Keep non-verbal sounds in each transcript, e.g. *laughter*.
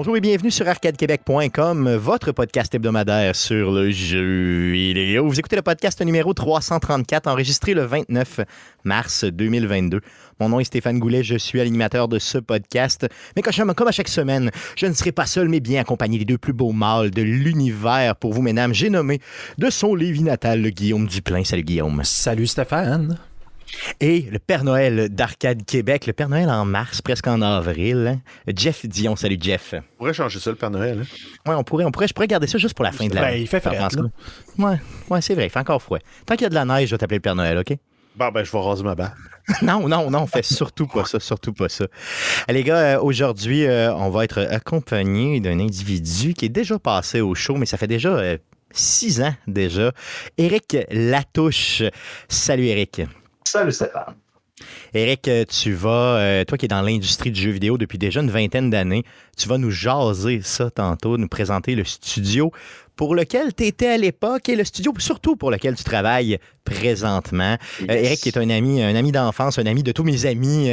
Bonjour et bienvenue sur arcadequebec.com, votre podcast hebdomadaire sur le jeu vidéo. Vous écoutez le podcast numéro 334, enregistré le 29 mars 2022. Mon nom est Stéphane Goulet, je suis l'animateur de ce podcast. Mais comme à chaque semaine, je ne serai pas seul, mais bien accompagné des deux plus beaux mâles de l'univers pour vous, mesdames. J'ai nommé de son Lévis natal, le Guillaume Duplain. Salut Guillaume. Salut Stéphane. Et le Père Noël d'Arcade Québec, le Père Noël en mars, presque en avril. Hein. Jeff Dion, salut Jeff. On pourrait changer ça, le Père Noël. Hein? Oui, on pourrait, on pourrait, je pourrais garder ça juste pour la fin de l'année. Ben, il fait frais. Oui, ouais, c'est vrai, il fait encore froid. Tant qu'il y a de la neige, je vais t'appeler le Père Noël, OK? Bon, ben, je vais raser ma barre. *laughs* non, non, non, on fait surtout pas ça, surtout pas ça. Les gars, euh, aujourd'hui, euh, on va être accompagné d'un individu qui est déjà passé au show, mais ça fait déjà euh, six ans déjà. Éric Latouche. Salut, Éric. Salut, Stéphane. Éric, euh, tu vas, euh, toi qui es dans l'industrie du jeu vidéo depuis déjà une vingtaine d'années, tu vas nous jaser ça tantôt, nous présenter le studio pour lequel tu étais à l'époque et le studio surtout pour lequel tu travailles présentement. Euh, Éric est un ami, un ami d'enfance, un ami de tous mes amis.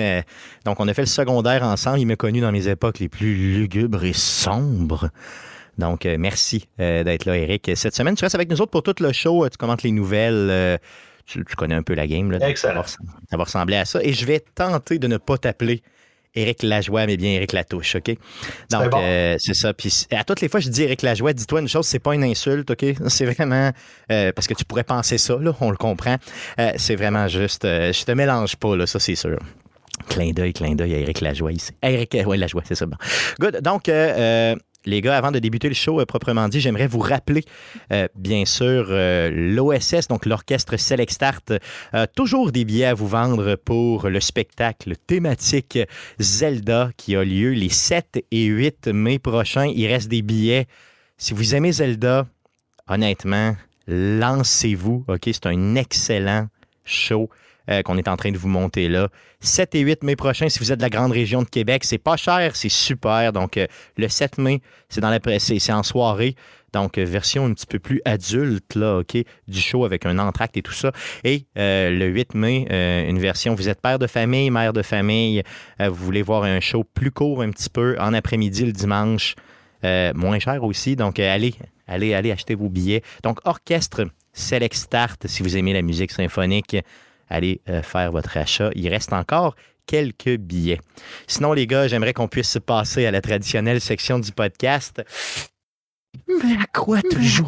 donc on a fait le secondaire ensemble. Il m'a connu dans mes époques les plus lugubres et sombres. Donc, merci d'être là, Eric. Cette semaine, tu restes avec nous autres pour tout le show. Tu commentes les nouvelles tu, connais un peu la game. Là, Excellent. Ça va, ressembler à ça. Et je vais tenter de ne pas t'appeler Éric Lajoie, mais bien Éric Latouche, OK? Donc, euh, c'est ça. Puis à toutes les fois, je dis Éric Lajoie, dis-toi une chose, c'est pas une insulte, OK? *laughs* C'est vraiment... Euh, parce que tu pourrais penser ça, là, on le comprend. Euh, c'est vraiment juste... je te mélange pas, là, ça, c'est sûr. Clin d'œil, clin d'œil à Éric Lajoie ici. Éric, oui, Lajoie, c'est ça. Bon. Good. Donc, les gars, avant de débuter le show euh, proprement dit, j'aimerais vous rappeler, euh, bien sûr, euh, l'OSS, donc l'Orchestre Select Start, toujours des billets à vous vendre pour le spectacle thématique Zelda qui a lieu les 7 et 8 mai prochains. Il reste des billets. Si vous aimez Zelda, honnêtement, lancez-vous. C'est un excellent show. Euh, qu'on est en train de vous monter là. 7 et 8 mai prochain, si vous êtes de la grande région de Québec, c'est pas cher, c'est super. Donc, euh, le 7 mai, c'est dans la c'est en soirée. Donc, euh, version un petit peu plus adulte, là, OK, du show avec un entracte et tout ça. Et le 8 mai, une version, vous êtes père de famille, mère de famille, vous voulez voir un show plus court un petit peu en après-midi le dimanche, moins cher aussi. Donc, allez, allez, allez acheter vos billets. Donc, orchestre Select Start, si vous aimez la musique symphonique, allez euh, faire votre achat. Il reste encore quelques billets. Sinon, les gars, j'aimerais qu'on puisse passer à la traditionnelle section du podcast. Mais à quoi te jouer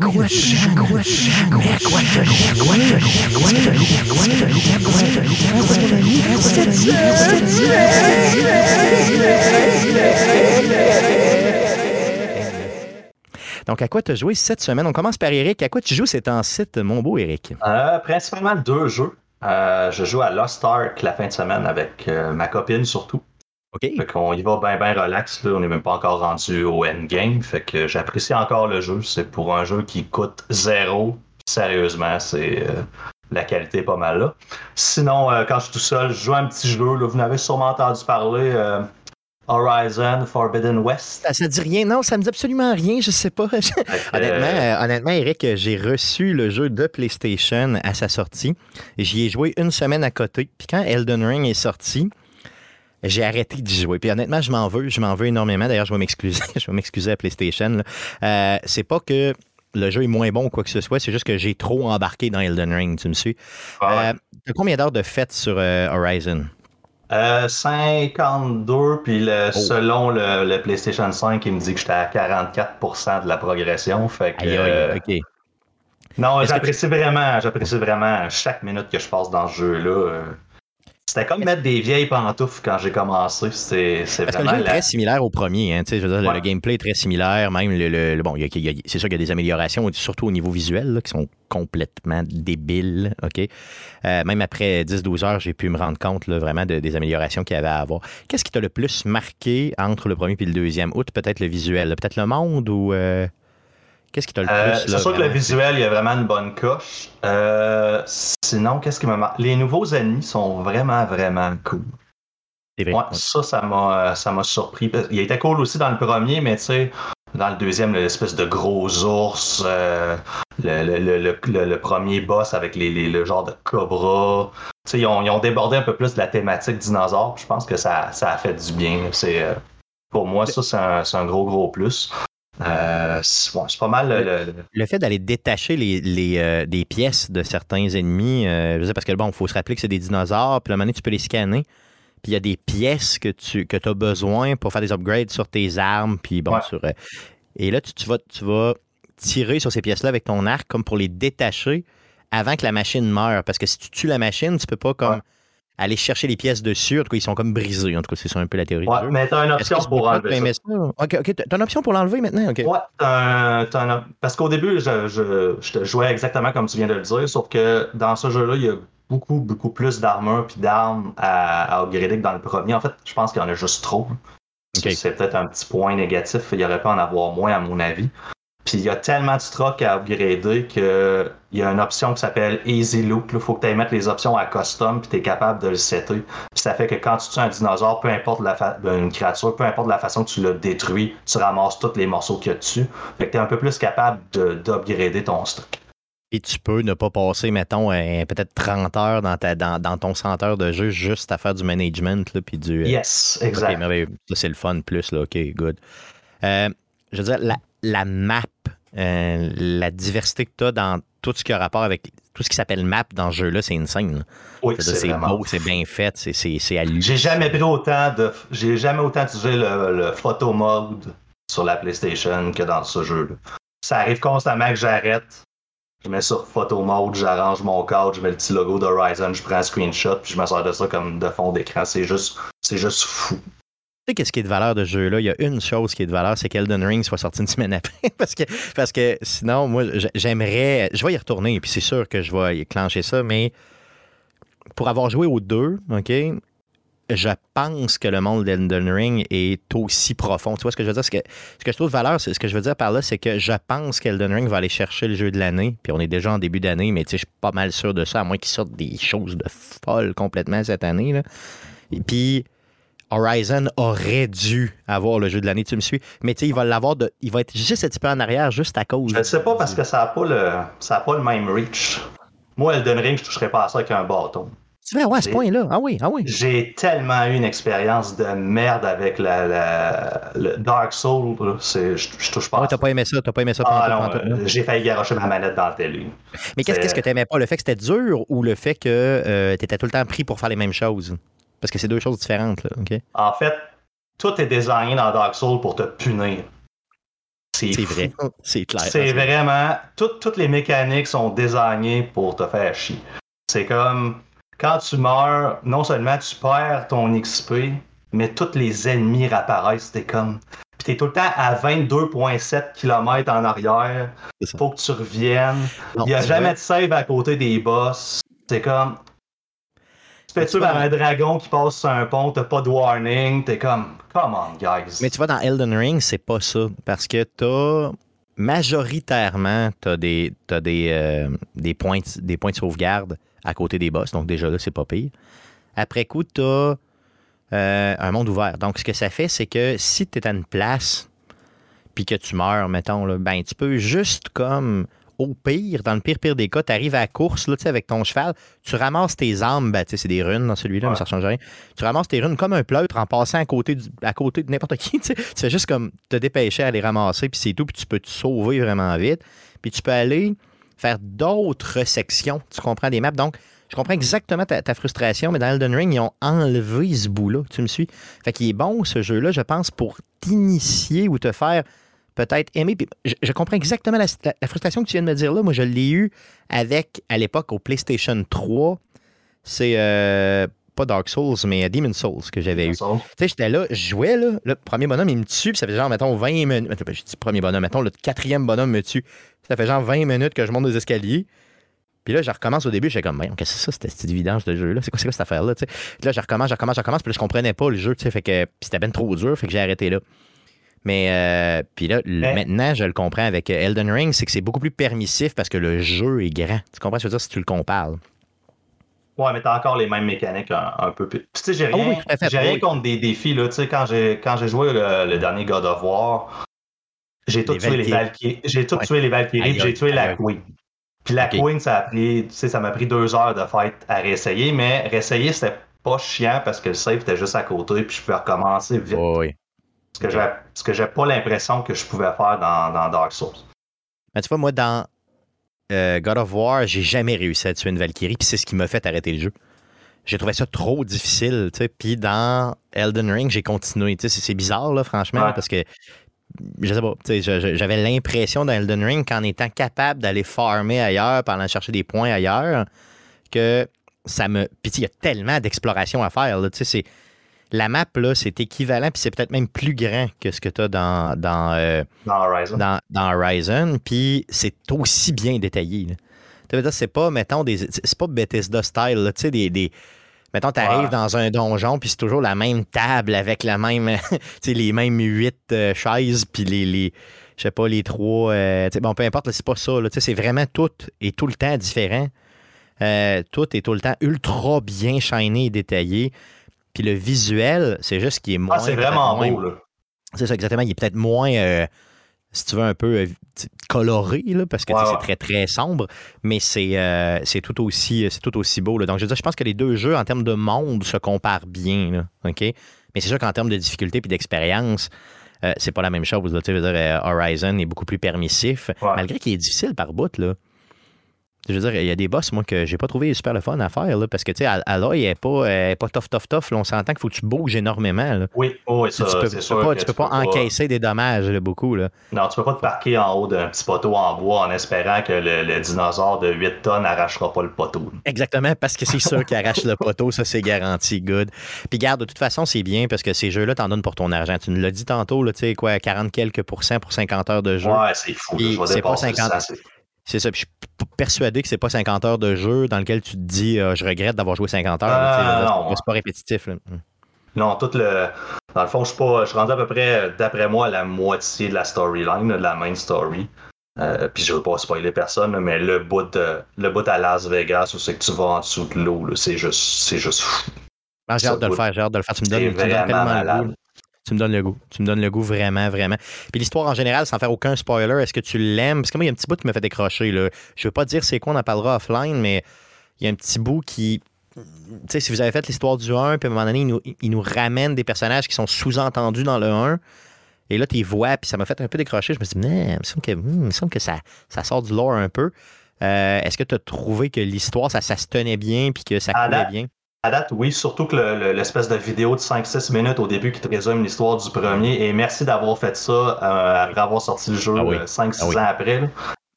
Donc, à quoi tu as joué cette semaine? On commence par Eric. À quoi tu joues C'est en site, mon beau Eric? Euh, principalement deux jeux. Euh, je joue à Lost Ark la fin de semaine avec euh, ma copine surtout. OK. Fait qu'on y va bien bien relax. Là. On n'est même pas encore rendu au endgame. Fait que j'apprécie encore le jeu. C'est pour un jeu qui coûte zéro. Sérieusement, c'est euh, la qualité est pas mal là. Sinon, quand je suis tout seul, je joue un petit jeu. Là. Vous n'avez sûrement entendu parler. Horizon Forbidden West. Ça, ne dit rien. Non, ça me dit absolument rien. Je sais pas. *laughs* honnêtement, euh, honnêtement, Eric, j'ai reçu le jeu de PlayStation à sa sortie. J'y ai joué une semaine à côté. Puis quand Elden Ring est sorti, j'ai arrêté d'y jouer. Puis honnêtement, je m'en veux. Je m'en veux énormément. D'ailleurs, je vais m'excuser. *laughs* je vais m'excuser à PlayStation. Euh, c'est pas que le jeu est moins bon ou quoi que ce soit. C'est juste que j'ai trop embarqué dans Elden Ring. Tu me suis? Ah euh, combien d'heures de fête sur Horizon? 52, euh, puis le, oh. selon le, PlayStation 5, il me dit que j'étais à 44% de la progression. Fait que, euh, Non, j'apprécie vraiment, j'apprécie vraiment chaque minute que je passe dans ce jeu-là. C'était comme mettre des vieilles pantoufles quand j'ai commencé. C'est, vraiment. le jeu est très similaire au premier. Hein, je veux dire, le, gameplay est très similaire. Même le, bon, c'est sûr qu'il y a des améliorations, surtout au niveau visuel, qui sont complètement débiles. OK? Euh, même après 10-12 heures, j'ai pu me rendre compte vraiment des améliorations qu'il y avait à avoir. Qu'est-ce qui t'a le plus marqué entre le premier et le deuxième? Outre peut-être le visuel, peut-être le monde ou. Euh, Qu'est-ce qui t'a le euh, plus? c'est sûr que le visuel, il y a vraiment une bonne coche. Euh, sinon, qu'est-ce qui m'a Les nouveaux ennemis sont vraiment, vraiment cool. Vrai, Ça, ça m'a, ça m'a surpris. Il était cool aussi dans le premier, mais tu sais, dans le deuxième, l'espèce de gros ours, euh, le, premier boss avec les, le genre de cobra. Tu sais, ils ont, ils ont, débordé un peu plus de la thématique dinosaure. Je pense que ça, ça a fait du bien. C'est, pour moi, ça, c'est un, gros, gros plus. Euh, c'est pas mal. Le, le... fait d'aller détacher les, les des pièces de certains ennemis, parce que bon, il faut se rappeler que c'est des dinosaures, puis la manière tu peux les scanner. Puis il y a des pièces que tu que as besoin pour faire des upgrades sur tes armes. Puis bon, sur, et là, tu, vas, tu vas tirer sur ces pièces-là avec ton arc comme pour les détacher avant que la machine meure. Parce que si tu tues la machine, tu peux pas comme aller chercher les pièces dessus. En tout cas, ils sont comme brisés. En tout cas, c'est ça un peu la théorie. Ouais, mais tu as une option pour enlever ça? OK, OK. Tu as une option pour l'enlever maintenant? OK. Ouais, parce qu'au début, je, je, je, jouais exactement comme tu viens de le dire, sauf que dans ce jeu-là, il y a beaucoup, beaucoup plus d'armure puis d'armes à, à upgrader que dans le premier. En fait, je pense qu'il y en a juste trop. C'est peut-être un petit point négatif. Il y aurait pas en avoir moins, à mon avis. Puis il y a tellement de trucs à upgrader qu'il y a une option qui s'appelle Easy Look. Il faut que tu ailles mettre les options à custom puis tu es capable de le setter. Puis ça fait que quand tu tues un dinosaure, peu importe la ben, une créature, peu importe la façon que tu l'as détruit, tu ramasses tous les morceaux qu'il y a dessus. Fait que tu es un peu plus capable d'upgrader ton stock. Et tu peux ne pas passer, mettons, peut-être 30 heures dans, ta, dans, ton centre de jeu juste à faire du management. Là, puis du, euh, yes, exact. c'est le fun plus. Là, OK, good. Euh, je veux dire, la, la map, euh, la diversité que tu as dans tout ce qui a rapport avec tout ce qui s'appelle map dans ce jeu-là, c'est insane. Oui, c'est beau, c'est bien fait, c'est allumé. J'ai jamais pris autant de. J'ai jamais autant utilisé le, le photo mode sur la PlayStation que dans ce jeu-là. Ça arrive constamment que j'arrête je mets sur photo mode, j'arrange mon cadre, je mets le petit logo d'Horizon, je prends un screenshot, puis je me sers de ça comme de fond d'écran. C'est juste, c'est juste fou. Sais qu'est-ce qui est de valeur de ce jeu-là? Il y a une chose qui est de valeur, c'est qu'Elden Ring soit sorti une semaine après. *laughs* parce, que, parce que sinon, moi, j'aimerais. Je vais y retourner, puis c'est sûr que je vais y ça, mais pour avoir joué aux deux, OK, je pense que le monde d'Elden Ring est aussi profond. Tu vois ce que je veux dire? Ce que, ce que je trouve de valeur, ce que je veux dire par là, c'est que je pense qu'Elden Ring va aller chercher le jeu de l'année. Puis on est déjà en début d'année, mais tu sais, je suis pas mal sûr de ça, à moins qu'ils sortent des choses de folles complètement cette année. Là. Et puis. Horizon aurait dû avoir le jeu de l'année, tu me suis. Mais tu sais, il va l'avoir de. Il va être juste un petit peu en arrière, juste à cause. Je ne sais pas parce que ça n'a pas le. ça pas le même reach. Moi, Elden Ring, je ne toucherais pas à ça avec un bâton. Tu fais, ouais, à ce point-là. Ah oui, ah oui. J'ai tellement eu une expérience de merde avec la, le Dark Soul. Je, je touche pas. Ouais, t'as pas aimé ça, t'as pas aimé ça. Ah, non, j'ai failli garocher ma manette dans le télé. Mais qu'est-ce, qu'est-ce que t'aimais pas? Le fait que c'était dur ou le fait que euh, t'étais tout le temps pris pour faire les mêmes choses? Parce que c'est deux choses différentes, là, OK? En fait, tout est designé dans Dark Soul pour te punir. C'est, vrai, *laughs* c'est clair. C'est vraiment... toutes les mécaniques sont designées pour te faire chier. C'est comme quand tu meurs, non seulement tu perds ton XP, mais tous les ennemis réapparaissent. T'es comme. Puis t'es tout le temps à 22,7 km en arrière. Faut que tu reviennes. Il n'y a jamais de save à côté des boss. C'est comme. Tuer par un dragon qui passe sur un pont, t'as pas de warning. T'es comme. Come on, guys. Mais tu vois, dans Elden Ring, c'est pas ça. Parce que t'as majoritairement, tu as, des, des, euh, des, points, des points de sauvegarde à côté des boss. Donc, déjà là, c'est pas pire. Après coup, tu as euh, un monde ouvert. Donc, ce que ça fait, c'est que si tu es à une place puis que tu meurs, mettons, là, ben, tu peux juste comme au pire, dans le pire pire des cas, tu arrives à la course là, avec ton cheval, tu ramasses tes armes, ben, c'est des runes dans celui-là, mais ça ne change rien. Tu ramasses tes runes comme un pleutre en passant à côté, à côté de n'importe qui. *laughs* Tu fais juste comme te dépêcher à les ramasser, puis c'est tout, puis tu peux te sauver vraiment vite. Puis tu peux aller faire d'autres sections, tu comprends, des maps. Donc, je comprends exactement ta, frustration, mais dans Elden Ring, ils ont enlevé ce bout-là. Tu me suis? Fait qu'il est bon, ce jeu-là, je pense, pour t'initier ou te faire peut-être aimer. je, comprends exactement la, frustration que tu viens de me dire là. Moi, je l'ai eu avec, à l'époque, au PlayStation 3. C'est euh, pas Dark Souls, mais Demon Souls que j'avais eu. Tu sais, j'étais là, je jouais, là, le premier bonhomme, il me tue, puis ça fait genre, mettons, 20 minutes. Attends, je dis premier bonhomme, mettons, le quatrième bonhomme me tue. Ça fait genre 20 minutes que je monte des escaliers. Puis là, je recommence au début, j'étais comme, qu'est-ce que c'est ça, cette petite vidange de jeu-là? C'est quoi, quoi, cette affaire-là? Là, je recommence, je recommence, je recommence, puis là, je comprenais pas le jeu, tu sais, fait que c'était bien trop dur, fait que j'ai arrêté là. Mais euh, puis là, maintenant, je le comprends avec Elden Ring, c'est que c'est beaucoup plus permissif parce que le jeu est grand. Tu comprends ce que je veux dire si tu le compares? Ouais, mais t'as encore les mêmes mécaniques un, peu plus. Tu sais, j'ai ah rien, j'ai rien contre des défis. Là. Tu sais, quand j'ai, quand j'ai joué le, dernier God of War, j'ai tout, tué les Valkyries, j'ai tout tué les Valkyries, j'ai tué la Queen. Puis la Queen, ça a pris, tu sais, ça m'a pris deux heures de fight à réessayer, mais réessayer, c'était pas chiant parce que le save était juste à côté, puis je pouvais recommencer vite. oui. Ce que j'ai pas l'impression que je pouvais faire dans, Dark Souls. Ben, tu vois, moi, dans euh, God of War, j'ai jamais réussi à tuer une Valkyrie, puis c'est ce qui m'a fait arrêter le jeu. J'ai trouvé ça trop difficile, tu sais. Puis dans Elden Ring, j'ai continué. Tu sais, c'est bizarre, là, franchement, parce que je sais pas, j'avais l'impression dans Elden Ring qu'en étant capable d'aller farmer ailleurs, pendant chercher des points ailleurs, que ça me. Puis il y a tellement d'exploration à faire. Là, c'est, la map, là, c'est équivalent, puis c'est peut-être même plus grand que ce que tu as dans, dans, euh, dans Horizon. Dans, Horizon, puis c'est aussi bien détaillé. C'est pas, mettons, des, c'est pas Bethesda style, tu sais, des, des Mettons, tu arrives dans un donjon, puis c'est toujours la même table avec la même, *laughs* les mêmes huit euh, chaises, puis les, les je sais pas, les trois. Euh, bon, peu importe, c'est pas ça. C'est vraiment tout et tout le temps différent. Euh, tout est tout le temps ultra bien shiny et détaillé. Puis le visuel, c'est juste qui est ah, moins. Ah, c'est vraiment beau, là. C'est ça, exactement. Il est peut-être moins si tu veux, un peu euh, coloré, là, parce que c'est très, très sombre, mais c'est euh, tout, aussi, tout aussi beau. Là. Donc, je veux dire, je pense que les deux jeux, en termes de monde, se comparent bien. Là, OK? Mais c'est sûr qu'en termes de difficulté et d'expérience, euh, c'est pas la même chose. Là, dire, Horizon est beaucoup plus permissif, malgré qu'il est difficile par bout. Là. Je veux dire, il y a des boss, moi, que j'ai pas trouvé super le fun à faire, là, parce que, tu sais, Aloy, elle est pas, pas tough, tough, tough. Là, on s'entend qu'il faut que tu bouges énormément. Là. Oui, oui, ça, tu peux, tu peux pas, tu peux pas encaisser des dommages, là, beaucoup. Là. Non, tu peux pas te parquer en haut d'un petit poteau en bois en espérant que le, dinosaure de 8 tonnes n'arrachera pas le poteau. Exactement, parce que c'est sûr qu'il arrache le poteau, ça, c'est garanti, good. Puis, garde, de toute façon, c'est bien, parce que ces jeux-là, t'en donnes pour ton argent. Tu nous l'as dit tantôt, tu sais, quoi, 40 quelques pourcents pour 50 heures de jeu. Ouais, c'est fou. C'est pas 50... C'est ça. Puis je suis persuadé que c'est pas 50 heures de jeu dans lequel tu te dis euh, je regrette d'avoir joué 50 heures. Ah, c'est pas répétitif. Hmm. Non, tout le. Dans le fond, je suis pas. Je suis rendu à peu près, d'après moi, la moitié de la storyline, de la main story. Euh, puis je veux pas spoiler personne, mais le bout de, le bout à Las Vegas où c'est que tu vas en dessous de l'eau, c'est juste, c'est juste fou. Ah, j'ai hâte de le faire, j'ai hâte de le faire. Tu me donnes, tellement tu me donnes le goût. Tu me donnes le goût vraiment, vraiment. Puis l'histoire en général, sans faire aucun spoiler, est-ce que tu l'aimes? Parce que moi, il y a un petit bout qui me fait décrocher. Là. Je veux pas dire c'est quoi, on en parlera offline, mais il y a un petit bout qui. Tu sais, si vous avez fait l'histoire du 1, puis à un moment donné, il nous, il nous ramène des personnages qui sont sous-entendus dans le 1. Et là, tu vois, puis ça m'a fait un peu décrocher. Je me suis dit, il me semble que, hmm, me semble que ça, ça sort du lore un peu. Euh, est-ce que tu as trouvé que l'histoire, ça, ça se tenait bien, puis que ça coulait bien? À date, oui, surtout que l'espèce de vidéo de 5-6 minutes au début qui te résume l'histoire du premier. Et merci d'avoir fait ça euh, après avoir sorti le jeu 5-6 ah euh, ah ans après.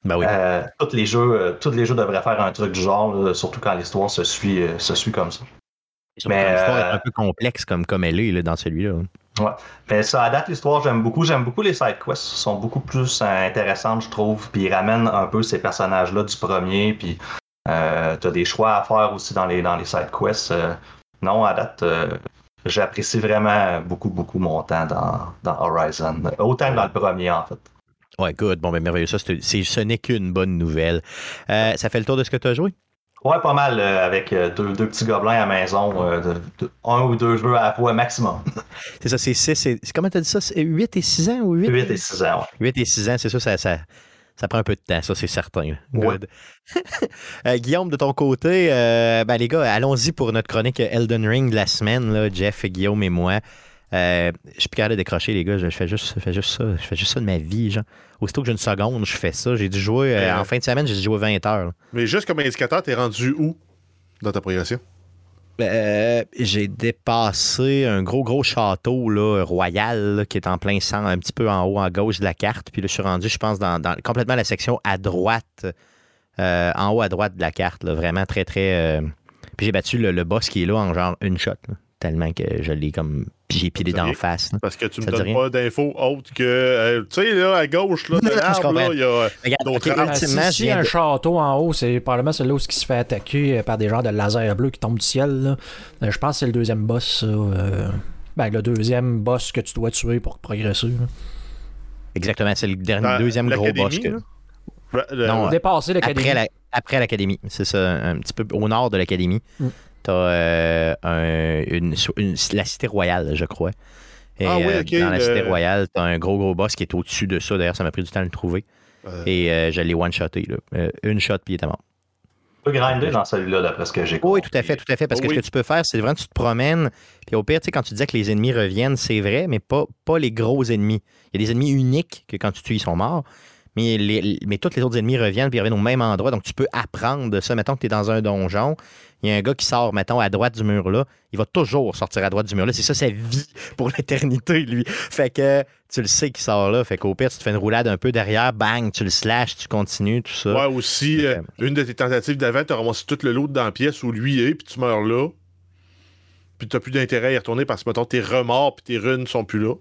Ben oui. Euh, tous, les jeux, tous les jeux devraient faire un truc du genre, surtout quand l'histoire se suit, se suit comme ça. Mais l'histoire est un peu complexe comme, comme elle est dans celui-là. Ouais. Mais ça, à date, l'histoire, j'aime beaucoup. J'aime beaucoup les side quests. sont beaucoup plus intéressantes, je trouve. Puis ils ramènent un peu ces personnages-là du premier. Puis euh, tu as des choix à faire aussi dans les, dans les side quests. Euh, non, à date, euh, j'apprécie vraiment beaucoup, beaucoup mon temps dans, dans Horizon. Autant que dans le premier, en fait. Ouais, good. Bon, ben merveilleux. Ça, ce n'est qu'une bonne nouvelle. ça fait le tour de ce que tu as joué? Ouais, pas mal, avec deux, deux, petits gobelins à la maison, un ou deux jeux à la fois maximum. *laughs* c'est ça, c'est 6, comment tu as dit ça? 8 et 6 ans ou 8? 8 et 6 ans, ouais. 8 et 6 ans, c'est ça, ça, ça, ça prend un peu de temps, ça, c'est certain. Good. *laughs* Euh, Guillaume, de ton côté, euh, ben, les gars, allons-y pour notre chronique Elden Ring de la semaine, là, Jeff, Guillaume et moi. Euh, je suis plus capable de décrocher, les gars. Je fais juste, fais juste ça. Je fais juste ça de ma vie. Genre. Aussitôt que j'ai une seconde, je fais ça. J'ai dû jouer en fin de semaine, j'ai dû jouer 20 heures. Mais juste comme indicateur, t'es rendu où dans ta progression? Euh, j'ai dépassé un gros, gros château là, royal qui est en plein sang, un petit peu en haut, en gauche de la carte. Puis là, je suis rendu, je pense, dans, complètement la section à droite, euh, en haut à droite de la carte. vraiment très, très. Euh, puis j'ai battu le, boss qui est là en genre une shot tellement que je l'ai comme j'ai pilé d'en face. Parce que tu me donnes pas d'infos autres que. Euh, tu sais, là, à gauche, là, de l'arbre, là, il y a d'autres arbres. Si, un château en haut, c'est probablement celui-là où il se fait attaquer euh, par des genres de laser bleu qui tombent du ciel. Euh, je pense que c'est le deuxième boss, ben, le deuxième boss que tu dois tuer pour progresser. Exactement, c'est le dernier, deuxième gros boss que. Non, dépasser l'académie. Après l'académie, c'est ça, un petit peu au nord de l'académie. Mm. T'as euh, une, la Cité Royale, je crois. Et, ah oui, euh, dans la Cité Royale, t'as un gros, gros boss qui est au-dessus de ça. D'ailleurs, ça m'a pris du temps de le trouver. Et euh, je l'ai one-shoté. une shot, puis il était mort. peux grinder dans celui-là, d'après ce que j'ai Oui, tout à fait, tout à fait. Parce que ce que tu peux faire, c'est vraiment, tu te promènes. Puis au pire, tu sais, quand tu disais que les ennemis reviennent, c'est vrai, mais pas, pas les gros ennemis. Il y a des ennemis uniques que quand tu tues, ils sont morts. Mais, les, mais tous les autres ennemis reviennent puis ils reviennent au même endroit. Donc, tu peux apprendre de ça. Mettons que tu es dans un donjon. Il y a un gars qui sort, mettons, à droite du mur là. Il va toujours sortir à droite du mur là. C'est ça sa vie *laughs* pour l'éternité, lui. Fait que tu le sais qu'il sort là. Fait qu'au pire, tu te fais une roulade un peu derrière, bang, tu le slashes, tu continues, tout ça. Ouais, aussi, euh, une de tes tentatives d'avant, tu as ramassé tout le lot dans la pièce où lui est, puis tu meurs là. Puis tu n'as plus d'intérêt à y retourner parce que, mettons, tes remords puis tes runes sont plus là.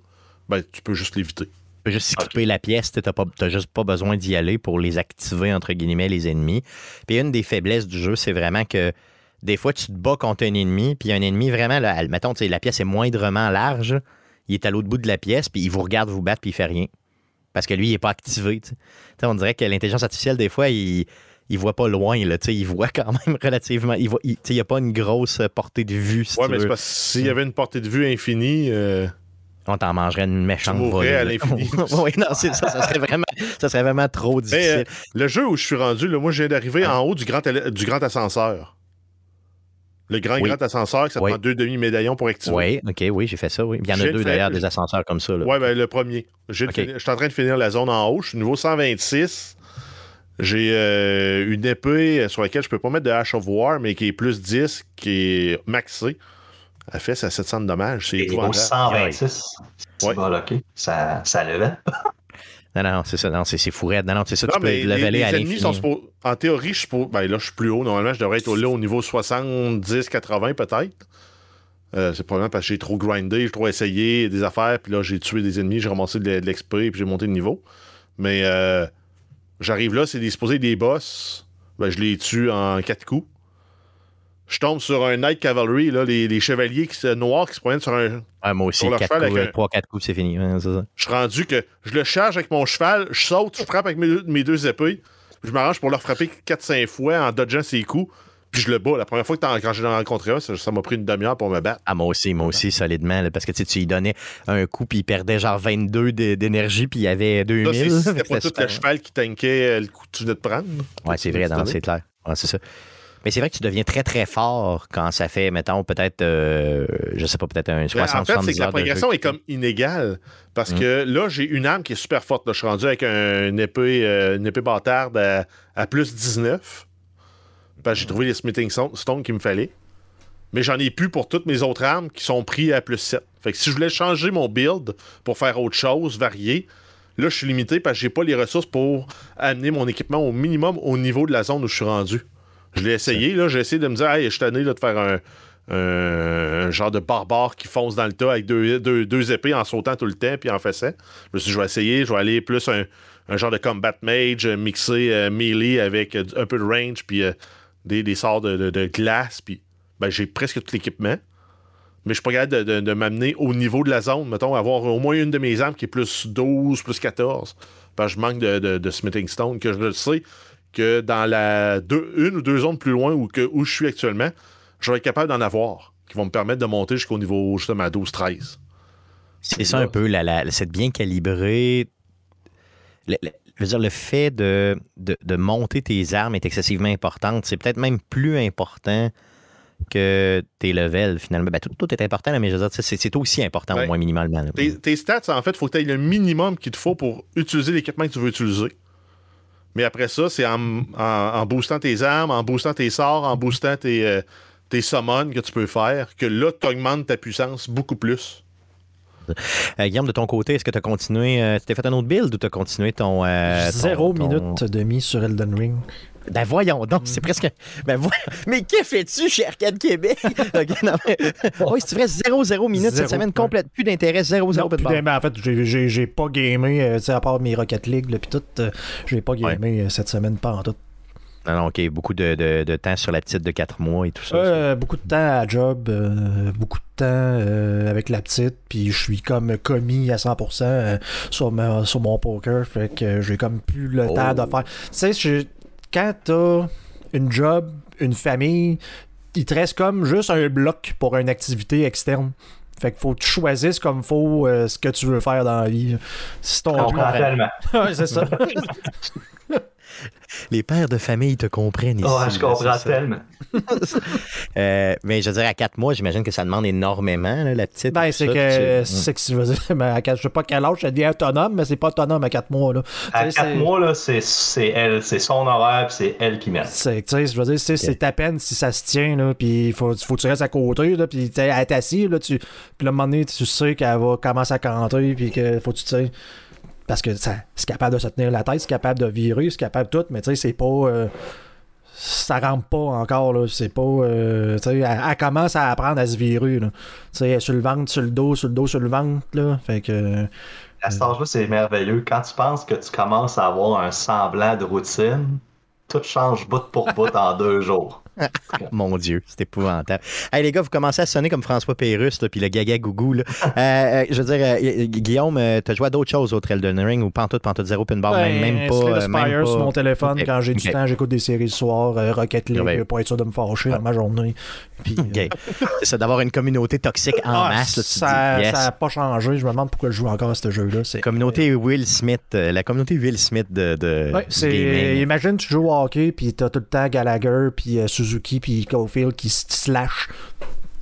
Ben, tu peux juste l'éviter. Tu peux juste skipper la pièce, tu n'as juste pas besoin d'y aller pour les activer, entre guillemets, les ennemis. Puis une des faiblesses du jeu, c'est vraiment que des fois, tu te bats contre un ennemi, puis un ennemi vraiment, là, mettons, la pièce est moindrement large, il est à l'autre bout de la pièce, puis il vous regarde vous battre, puis il fait rien. Parce que lui, il n'est pas activé. on dirait que l'intelligence artificielle, des fois, il il voit pas loin, là, il voit *laughs* quand même relativement. Il n'y a pas une grosse portée de vue. Si ouais, mais c'est parce que s'il y avait une portée de vue infinie. Euh, on t'en mangerait une méchante volée. à l'infini. *laughs* oui, non, c'est ça. Ça serait, vraiment, ça serait vraiment trop euh, difficile. le jeu où je suis rendu, là, moi, je viens d'arriver ah. en haut du grand, du grand ascenseur. Le grand, grand ascenseur, ça prend deux demi-médaillons pour activer. Oui, OK, oui, j'ai fait ça, oui. Il y en a deux d'ailleurs, des ascenseurs comme ça. Oui, ben, le premier. Je suis en train de finir la zone en haut. Je suis niveau 126. J'ai euh, une épée sur laquelle je peux pas mettre de Ash of War, mais qui est plus 10, qui est maxée. Elle fait ça 700 de dommages. C'est niveau 126. Ouais. OK. Ça, ça levait. *laughs* Non, non, c'est ça. Non, c'est fou Non, non, c'est ça. tu peux les, leveler à ennemis sont En théorie, je peux... ben, là, je suis plus haut. Normalement, je devrais être là au niveau 70, 80 peut-être. Euh, c'est probablement parce que j'ai trop grindé, j'ai trop essayé des affaires, puis là, j'ai tué des ennemis, j'ai ramassé de, l'XP, puis j'ai monté de niveau. Mais euh, j'arrive là, c'est disposé des boss. Ben, je les tue en quatre coups je tombe sur un Night Cavalry, là, les, chevaliers qui, noirs qui se promènent sur un. Ouais, moi aussi, 3-4 coups, c'est fini. Je suis rendu que je le charge avec mon cheval, je saute, je frappe avec mes, deux épées, je m'arrange pour leur frapper 4-5 fois en dodgeant ses coups, puis je le bats. La première fois que quand j'ai rencontré un, ça m'a pris une demi-heure pour me battre. Ah, moi aussi, moi aussi, solidement, parce que tu lui donnais un coup, puis il perdait genre 22 d'énergie, puis il y avait 2000. C'était pas tout le cheval qui tankait le coup que tu venais de prendre. Ouais, c'est vrai, c'est clair. Ouais, c'est ça. Mais c'est vrai que tu deviens très, très fort quand ça fait, mettons, peut-être, euh, je sais pas, peut-être un 60 ben, En fait, c'est que la progression est comme inégale. Parce que là, j'ai une arme qui est super forte. Je suis rendu avec une épée, euh, une épée bâtarde à, plus 19. Parce que j'ai trouvé les smithing stones qu'il me fallait. Mais j'en ai plus pour toutes mes autres armes qui sont prises à plus 7. Fait que si je voulais changer mon build pour faire autre chose, varier, là, je suis limité parce que j'ai pas les ressources pour amener mon équipement au minimum au niveau de la zone où je suis rendu. Je l'ai essayé, là. J'ai essayé de me dire, hey, je suis tanné de faire un, genre de barbare qui fonce dans le tas avec deux, épées en sautant tout le temps puis en fessant. Je me suis dit, je vais essayer, je vais aller plus un, genre de combat mage mixé euh, melee avec un peu de range puis euh, des, sorts de, glace. Puis ben, j'ai presque tout l'équipement. Mais je suis pas capable de, m'amener au niveau de la zone, mettons, avoir au moins une de mes armes qui est plus 12, plus 14. Parce que je manque de, smithing stone, que je le sais que dans la une ou deux zones plus loin où, que, où je suis actuellement, je vais être capable d'en avoir, qui vont me permettre de monter jusqu'au niveau justement à 12-13. C'est ça un peu, la, c'est bien calibré. Le, je veux dire, le fait de, de, monter tes armes est excessivement important. C'est peut-être même plus important que tes levels, finalement. Ben, tout, est important, mais je veux dire, c'est aussi important, au moins minimalement. Tes, tes, stats, en fait, il faut que tu aies le minimum qu'il te faut pour utiliser l'équipement que tu veux utiliser. Mais après ça, c'est en, boostant tes armes, en boostant tes sorts, en boostant tes, euh, tes summons que tu peux faire, que là, tu augmentes ta puissance beaucoup plus. Euh, Guillaume, de ton côté, est-ce que tu as continué, euh, tu t'es fait un autre build ou tu as continué ton, Zéro minute demi sur Elden Ring. Ben voyons donc, c'est presque. Ben voyons. Mais que fais-tu chez Arcade Québec? *laughs* *laughs* Oui, c'est vrai, 0-0 minutes cette semaine, complète. Plus d'intérêt, 0-0 ben, En fait, j'ai pas gamé, euh, à part mes Rocket League, puis tout, euh, j'ai pas gamé euh, cette semaine, pas en tout. Non, non, OK. Beaucoup de, de, de, temps sur la petite de 4 mois et tout ça. beaucoup de temps à job, beaucoup de temps avec la petite, puis je suis comme commis à 100% sur, sur mon poker, fait que j'ai comme plus le oh. temps de faire. Tu sais, quand t'as une job, une famille, il te reste comme juste un bloc pour une activité externe. Fait qu'il faut que tu choisisses comme faut euh, ce que tu veux faire dans la vie. C'est ton *laughs* ouais, c'est ça. *laughs* *laughs* Les pères de famille te comprennent ici. Ouais, je comprends tellement. *laughs* euh, mais je veux dire, à 4 mois, j'imagine que ça demande énormément, la petite. Ben, c'est que, c'est que, je veux dire, *laughs* ben, je sais pas quel âge elle devient autonome, mais c'est pas autonome à 4 mois. Là. À 4 mois, là, c'est elle, c'est son horaire, c'est elle qui mène. Tu sais, je veux dire, c'est à peine si ça se tient, là, puis il faut, faut que tu restes à côté, là, puis elle est assise, là, tu, puis là, à un moment donné, tu sais qu'elle va commencer à canter, puis que faut que tu sais parce que c'est capable de se tenir la tête, c'est capable de virer, c'est capable de tout, mais tu sais, c'est pas. Euh, ça rentre pas encore, là. C'est pas. Euh, tu sais, elle, commence à apprendre à se virer, Tu sais, sur le ventre, sur le dos, sur le dos, sur le ventre, là. Fait que. À cet âge-là, c'est merveilleux. Quand tu penses que tu commences à avoir un semblant de routine, tout change bout pour bout en *laughs* deux jours. *laughs* Mon Dieu, c'est épouvantable. Hey, les gars, vous commencez à sonner comme François Pérusse, puis le gaga gougou. Là. Euh, euh, je veux dire, euh, Guillaume, t'as joué à d'autres choses au Elden Ring ou pantoute, pantoute, zéro pinball, ben, même, même pas. Spire sur mon téléphone, quand j'ai du temps, j'écoute des séries le soir, Rocket League, pour être sûr de me fâcher dans ma journée. Puis, c'est d'avoir une communauté toxique en ah, masse. ça n'a pas changé. Je me demande pourquoi je joue encore à ce jeu-là. Communauté Will Smith, la communauté Will Smith de. de imagine, tu joues au hockey, puis t'as tout le temps Gallagher, puis Suzuki, puis Cofield qui slash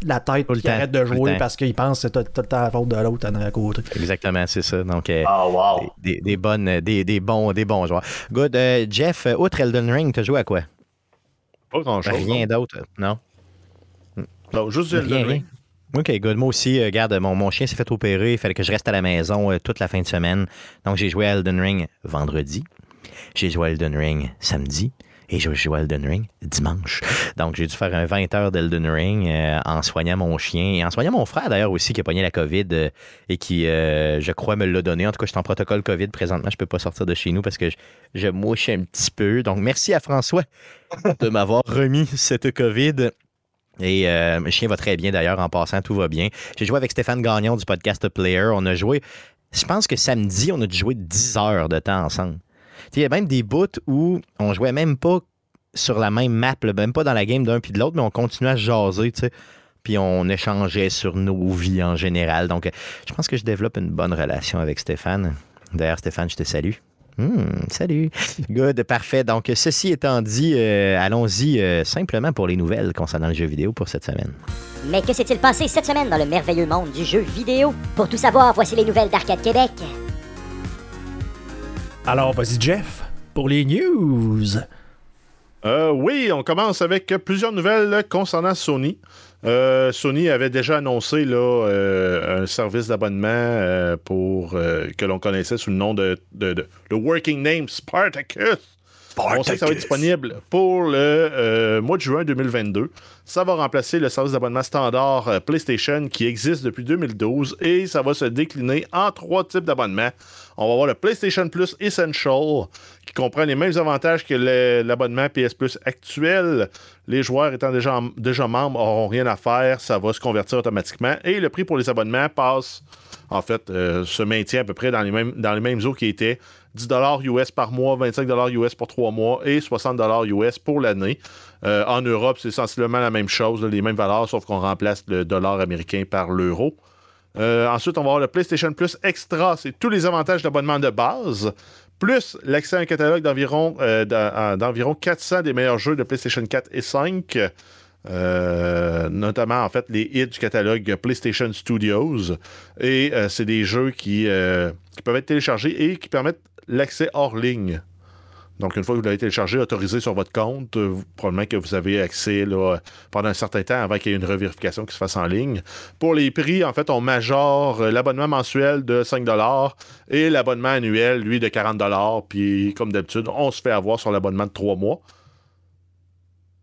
la tête pour qui arrête de jouer parce qu'il pense que c'est tout le temps la faute de l'autre à côté. Exactement, c'est ça. Donc, oh, des, bonnes, des, des, bons, des bons joueurs. Good. Euh, Jeff, outre Elden Ring, tu as joué à quoi? Pas grand-chose. Rien d'autre, non? Non, juste Elden Ring. OK, good. Moi aussi, regarde, mon, mon chien s'est fait opérer. Il fallait que je reste à la maison toute la fin de semaine. Donc, j'ai joué à Elden Ring vendredi. J'ai joué à Elden Ring samedi et je joue à Elden Ring dimanche. Donc, j'ai dû faire un 20 heures d'Elden Ring euh, en soignant mon chien et en soignant mon frère d'ailleurs aussi qui a pogné la COVID euh, et qui, euh, je crois, me l'a donné. En tout cas, je suis en protocole COVID présentement. Je peux pas sortir de chez nous parce que je, je mouche un petit peu. Donc, merci à François de *laughs* m'avoir remis cette COVID. Et le chien va très bien d'ailleurs en passant, tout va bien. J'ai joué avec Stéphane Gagnon du podcast Player. On a joué, je pense que samedi, on a dû jouer 10 heures de temps ensemble. Il y a même des bouts où on jouait même pas sur la même map, même pas dans la game d'un puis de l'autre, mais on continuait à jaser, tu sais. Puis on échangeait sur nos vies en général. Donc, je pense que je développe une bonne relation avec Stéphane. D'ailleurs, Stéphane, je te salue. Hmm, salut. *laughs* Good, parfait. Donc, ceci étant dit, euh, allons-y euh, simplement pour les nouvelles concernant le jeu vidéo pour cette semaine. Mais que s'est-il passé cette semaine dans le merveilleux monde du jeu vidéo? Pour tout savoir, voici les nouvelles d'Arcade Québec. Alors, vas-y, Jeff, pour les news. Euh, oui, on commence avec plusieurs nouvelles concernant Sony. Euh, Sony avait déjà annoncé là, euh, un service d'abonnement pour que l'on connaissait sous le nom de, le working name Spartacus. On sait que ça va être disponible pour le mois de juin 2022. Ça va remplacer le service d'abonnement standard PlayStation qui existe depuis 2012 et ça va se décliner en trois types d'abonnements. On va avoir le PlayStation Plus Essential, qui comprend les mêmes avantages que l'abonnement PS Plus actuel. Les joueurs étant déjà, membres n'auront rien à faire, ça va se convertir automatiquement. Et le prix pour les abonnements passe, en fait, euh, se maintient à peu près dans les mêmes, dans les mêmes eaux qui étaient 10 US par mois, 25 US pour 3 mois et 60 US pour l'année. Euh, en Europe, c'est sensiblement la même chose, les mêmes valeurs, sauf qu'on remplace le dollar américain par l'euro. Euh, ensuite, on va avoir le PlayStation Plus Extra. C'est tous les avantages d'abonnement de base, plus l'accès à un catalogue d'environ, euh, d'environ 400 des meilleurs jeux de PlayStation 4 et 5. Euh, notamment en fait les hits du catalogue PlayStation Studios. Et c'est des jeux qui, qui, peuvent être téléchargés et qui permettent l'accès hors ligne. Donc, une fois que vous l'avez téléchargé, autorisé sur votre compte, euh, probablement que vous avez accès pendant un certain temps avant qu'il y ait une revérification qui se fasse en ligne. Pour les prix, en fait, on majore euh, l'abonnement mensuel de 5 et l'abonnement annuel, lui, de 40 Puis, comme d'habitude, on se fait avoir sur l'abonnement de 3 mois.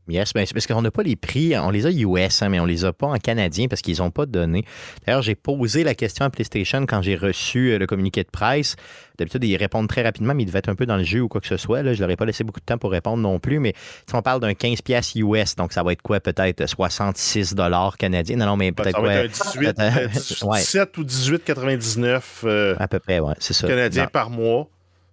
Yes, ben, parce qu'on n'a pas les prix, on les a US, hein, mais on les a pas en canadien parce qu'ils n'ont pas donné. D'ailleurs, j'ai posé la question à PlayStation quand j'ai reçu euh, le communiqué de presse. D'habitude, ils répondent très rapidement, mais ils devaient être un peu dans le jeu ou quoi que ce soit. Là. Je leur ai pas laissé beaucoup de temps pour répondre non plus, mais si on parle d'un 15 pièces US, donc ça va être quoi, peut-être 66 dollars canadiens? Non, non, mais peut-être quoi? 18, 17 ou 18,99 euh, à peu près, ouais, c'est ça. Canadiens par mois.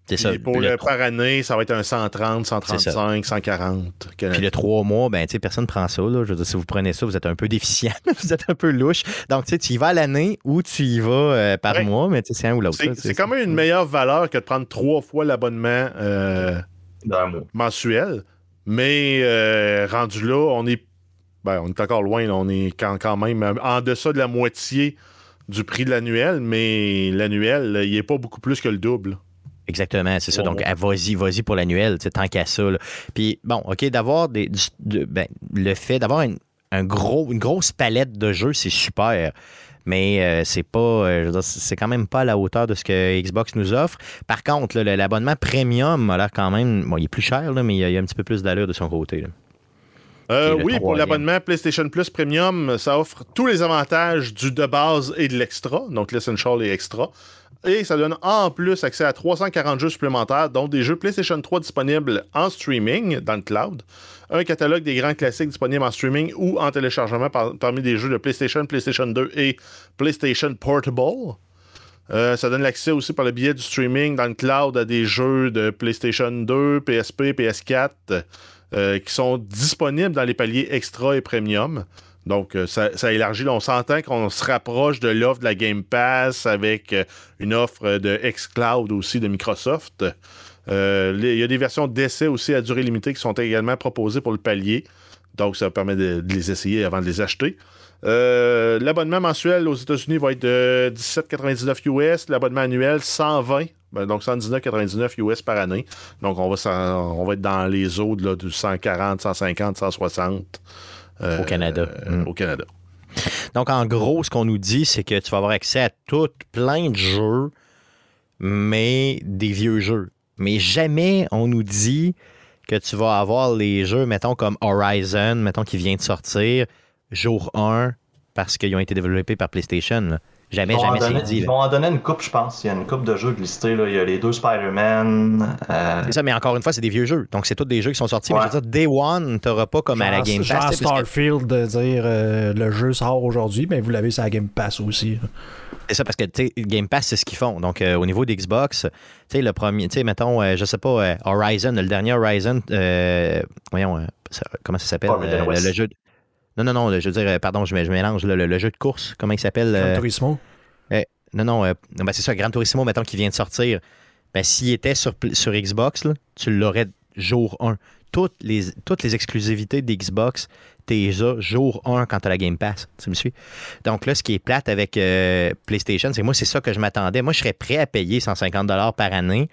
C'est ça. Pour le, par année, ça va être un 130, 135, 140. Puis le trois mois, ben, tu sais, personne ne prend ça. Là. Je veux dire, si vous prenez ça, vous êtes un peu déficient, *laughs* vous êtes un peu louche. Donc, tu y vas à l'année ou tu y vas euh, par mois, mais tu sais, c'est un ou l'autre. C'est quand même une meilleure valeur que de prendre trois fois l'abonnement. Euh, mensuel. Mais euh, rendu là, on est, ben, on est encore loin. on est quand, quand, même en deçà de la moitié du prix de l'annuel, mais l'annuel, il n'est pas beaucoup plus que le double. Exactement, c'est ça. Donc, ah, vas-y, vas-y pour l'annuel, tant qu'à ça. Puis, bon, OK, d'avoir des. ben, le fait d'avoir une, un gros, une grosse palette de jeux, c'est super. Mais euh, c'est pas. Euh, c'est quand même pas à la hauteur de ce que Xbox nous offre. Par contre, l'abonnement premium a l'air quand même. Bon, il est plus cher, là, mais il y, a, un petit peu plus d'allure de son côté. Euh, oui, pour l'abonnement PlayStation Plus Premium, ça offre tous les avantages du de base et de l'extra, donc l'essential et extra. Et ça donne en plus accès à 340 jeux supplémentaires, dont des jeux PlayStation 3 disponibles en streaming dans le cloud, un catalogue des grands classiques disponibles en streaming ou en téléchargement parmi des jeux de PlayStation, PlayStation 2 et PlayStation Portable. Euh, ça donne l'accès aussi par le biais du streaming dans le cloud à des jeux de PlayStation 2, PSP, PS4 euh, qui sont disponibles dans les paliers extra et premium. Donc, euh, ça, ça, élargit. On s'entend qu'on se rapproche de l'offre de la Game Pass avec euh, une offre de xCloud aussi de Microsoft. Euh, il y a des versions d'essai aussi à durée limitée qui sont également proposées pour le palier. Donc, ça permet de, les essayer avant de les acheter. L'abonnement mensuel aux États-Unis va être de 17,99 US. L'abonnement annuel, 120. Ben, donc, 119,99 US par année. Donc, on va, être dans les eaux de, là, de 140, 150, 160. Euh, au Canada. Euh, au Canada. Donc, en gros, ce qu'on nous dit, c'est que tu vas avoir accès à tout, plein de jeux, mais des vieux jeux. Mais jamais on nous dit que tu vas avoir les jeux, mettons, comme Horizon, mettons, qui vient de sortir, jour 1, parce qu'ils ont été développés par PlayStation. Jamais, jamais c'est dit. Ils vont en donner une coupe, je pense. Il y a une coupe de jeux listés. Là. Il y a les deux Spider-Man. Euh, c'est ça, mais encore une fois, c'est des vieux jeux. Donc, c'est tous des jeux qui sont sortis. Mais je veux dire, Day One, t'auras pas comme à la Game Pass. Starfield de dire euh, le jeu sort aujourd'hui, mais vous l'avez sur la Game Pass aussi. C'est ça, parce que Game Pass, c'est ce qu'ils font. Donc, euh, au niveau d'Xbox, tu sais, le premier, tu sais, mettons, je sais pas, Horizon, le dernier Horizon, voyons, comment ça s'appelle? le, jeu. Non, non, non, je veux dire, pardon, je, mélange le, jeu de course. Comment il s'appelle Gran Turismo. Eh, non, non, euh, ben, c'est ça, Gran Turismo, mettons, qui vient de sortir. Ben, s'il était sur, sur Xbox, tu l'aurais jour 1. Toutes les, toutes les exclusivités d'Xbox, t'es là jour 1 quand tu as la Game Pass. Tu me suis? Donc là, ce qui est plate avec euh, PlayStation, c'est moi, c'est ça que je m'attendais. Moi, je serais prêt à payer 150 par année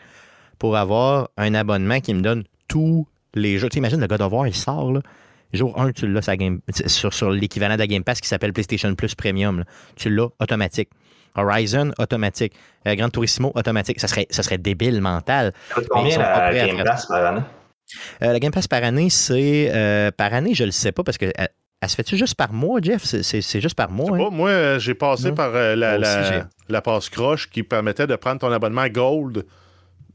pour avoir un abonnement qui me donne tous les jeux. Tu imagines, le God of War, il sort, là. Jour 1, tu l'as sur, sur l'équivalent de la Game Pass qui s'appelle PlayStation Plus Premium. Tu l'as automatique. Horizon, automatique. Euh, Gran Turismo, automatique. Ça serait, ça serait débile mental. Combien la Game Pass par année? Euh, la Game Pass par année, c'est. Euh, par année, je ne le sais pas parce que. Elle, se fait-tu juste par mois, Jeff? C'est juste par mois. Hein? moi, j'ai passé par la, la, passe croche qui permettait de prendre ton abonnement Gold.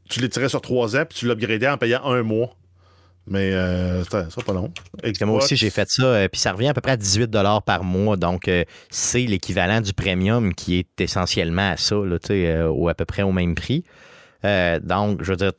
Tu l'étirais sur trois ans, puis tu l'upgradais en payant un mois. Mais euh, ça, pas long. Moi aussi, j'ai fait ça. Euh, puis ça revient à peu près à 18 par mois. Donc, euh, c'est l'équivalent du premium qui est essentiellement à ça, là, ou à peu près au même prix. donc, je veux dire,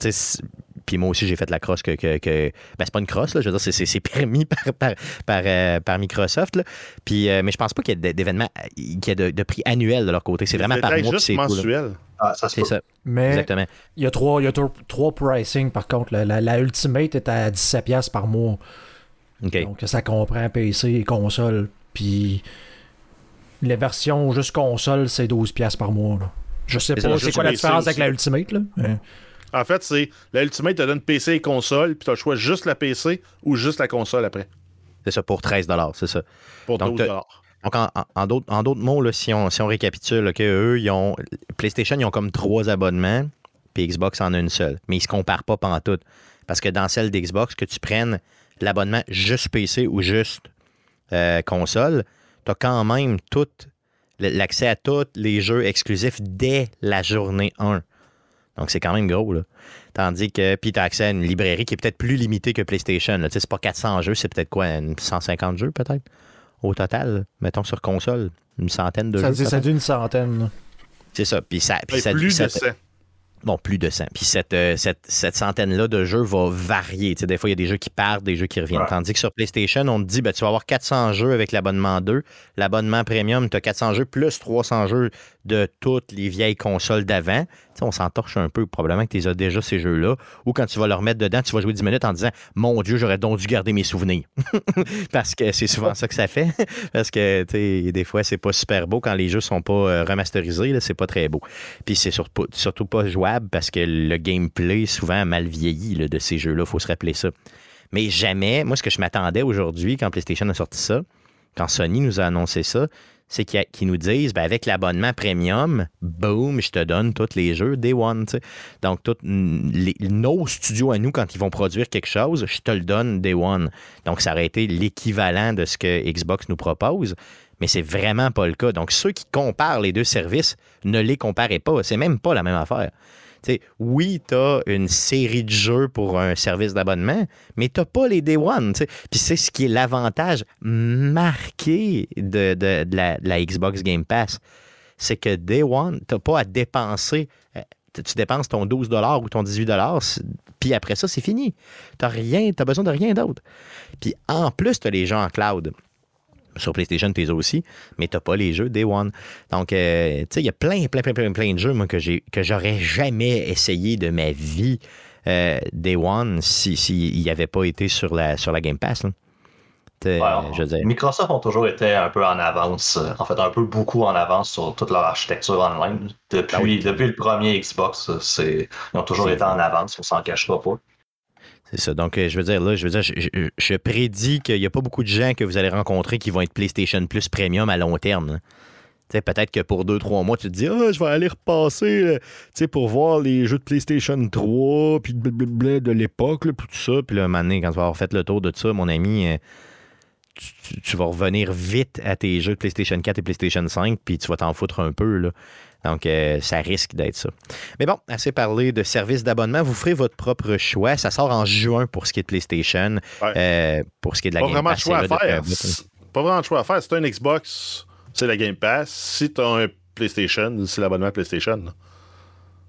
puis moi aussi, j'ai fait la crosse que. que, que ben, c'est pas une crosse, là, je veux dire, c'est permis *laughs* par, par, par, par Microsoft. Là. Puis, mais je pense pas qu'il y ait d'événements, qu'il y ait de, prix annuel de leur côté. C'est vraiment par mois. juste mensuel. Ah, c'est ça. Mais Exactement. il y a trois, il y a trois pricing par contre. La, la, Ultimate est à 17$ par mois. Donc ça comprend PC et console. Puis les versions juste console, c'est 12$ par mois. Là. Je sais pas c'est quoi la différence avec la Ultimate. Là. En fait, c'est la Ultimate te donne PC et console, puis tu as le choix juste la PC ou juste la console après. C'est ça, pour 13$, c'est ça. Pour 12$. Donc, en, d'autres mots, là, si, on, si on récapitule, que eux, ils ont, PlayStation, ils ont comme trois abonnements, puis Xbox en a une seule. Mais ils ne se comparent pas pendant tout. Parce que dans celle d'Xbox, que tu prennes l'abonnement juste PC ou juste euh, console, tu as quand même tout l'accès à tous les jeux exclusifs dès la journée 1. Donc, c'est quand même gros. Là. Tandis que, puis tu as accès à une librairie qui est peut-être plus limitée que PlayStation. C'est pas 400 jeux, c'est peut-être quoi, 150 jeux peut-être? au total, mettons sur console, une centaine de ça jeux. ça dit une centaine. C'est ça. Puis ça, puis ça plus de 100. Bon, plus de 100. Puis cette, euh, cette, cette centaine-là de jeux va varier. Tu sais, des fois, il y a des jeux qui partent, des jeux qui reviennent. Tandis que sur PlayStation, on te dit, ben, tu vas avoir 400 jeux avec l'abonnement 2. L'abonnement premium, tu as 400 jeux plus 300 jeux de toutes les vieilles consoles d'avant. on s'en torche un peu, probablement que tu as déjà ces jeux-là. Ou quand tu vas leur mettre dedans, tu vas jouer 10 minutes en disant Mon Dieu, j'aurais donc dû garder mes souvenirs. *laughs* Parce que c'est souvent ça que ça fait. *laughs* Parce que des fois, c'est pas super beau quand les jeux sont pas euh, remasterisés, c'est pas très beau. Puis c'est surtout, pas jouable parce que le gameplay souvent mal vieilli de ces jeux-là, faut se rappeler ça. Mais jamais, moi, ce que je m'attendais aujourd'hui quand PlayStation a sorti ça, quand Sony nous a annoncé ça, c'est qu'ils nous disent, ben, avec l'abonnement premium, boom, je te donne tous les jeux Day One. Donc, nos studios à nous, quand ils vont produire quelque chose, je te le donne Day One. Donc, ça aurait été l'équivalent de ce que Xbox nous propose, mais c'est vraiment pas le cas. Donc, ceux qui comparent les deux services, ne les comparez pas. C'est même pas la même affaire oui, tu as une série de jeux pour un service d'abonnement, mais tu pas les Day One. Puis c'est ce qui est l'avantage marqué de, la, Xbox Game Pass. C'est que Day One, tu pas à dépenser. Euh, tu dépenses ton 12 ou ton 18 puis après ça, c'est fini. Tu n'as besoin de rien d'autre. Puis en plus, tu as les gens en cloud sur PlayStation, tu aussi, mais tu pas les jeux Day One. Donc, euh, tu sais, il y a plein, plein, plein, plein, plein de jeux, moi, que, j'ai, que j'aurais jamais essayé de ma vie euh, Day One s'il si, n'y avait pas été sur la, sur la Game Pass. Microsoft ont toujours été un peu en avance, euh, en fait, un peu beaucoup en avance sur toute leur architecture online. Depuis, ben depuis le premier Xbox, c'est, ils ont toujours été en avance, on s'en cachera pas. C'est ça. Donc, euh, je veux dire, là, je veux dire, je, prédis qu'il n'y a pas beaucoup de gens que vous allez rencontrer qui vont être PlayStation Plus Premium à long terme. Peut-être que pour deux, trois mois, tu te dis Ah, je vais aller repasser euh, pour voir les jeux de PlayStation 3, puis de l'époque, puis tout ça. Puis là, un moment donné, quand tu vas avoir fait le tour de ça, mon ami, euh, tu, vas revenir vite à tes jeux de PlayStation 4 et PlayStation 5, puis tu vas t'en foutre un peu. Donc, euh, ça risque d'être ça. Mais bon, assez parlé de services d'abonnement. Vous ferez votre propre choix. Ça sort en juin pour ce qui est de PlayStation. Euh, pour ce qui est de la pas Game Pass. Choix à faire. Pas vraiment de choix à faire. Si tu as un Xbox, c'est la Game Pass. Si tu as un PlayStation, c'est l'abonnement PlayStation.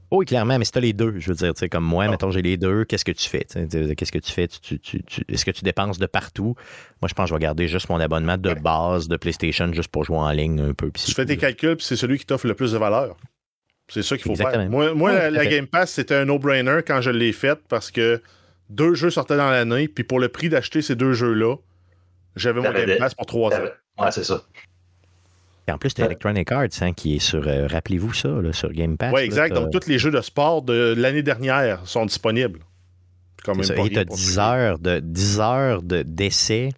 Oui, clairement, mais si tu as les deux, je veux dire, comme moi, ah. mettons, j'ai les deux, qu'est-ce que tu fais? Qu'est-ce que tu fais? Est-ce que tu dépenses de partout? Moi, je pense que je vais garder juste mon abonnement de base de PlayStation juste pour jouer en ligne un peu. Tu fais tes calculs, puis c'est celui qui t'offre le plus de valeur. C'est ça qu'il faut faire. Moi, la, Game Pass, c'était un no-brainer quand je l'ai faite parce que deux jeux sortaient dans l'année, puis pour le prix d'acheter ces deux jeux-là, j'avais mon Game Pass pour trois ans. Ouais, c'est ça. Et en plus, tu Electronic Arts hein, qui est sur, euh, rappelez-vous ça, sur Game Pass. Oui, exact. Donc, tous les jeux de sport de l'année dernière sont disponibles. Comme et tu as 10 heures, de, 10 heures d'essai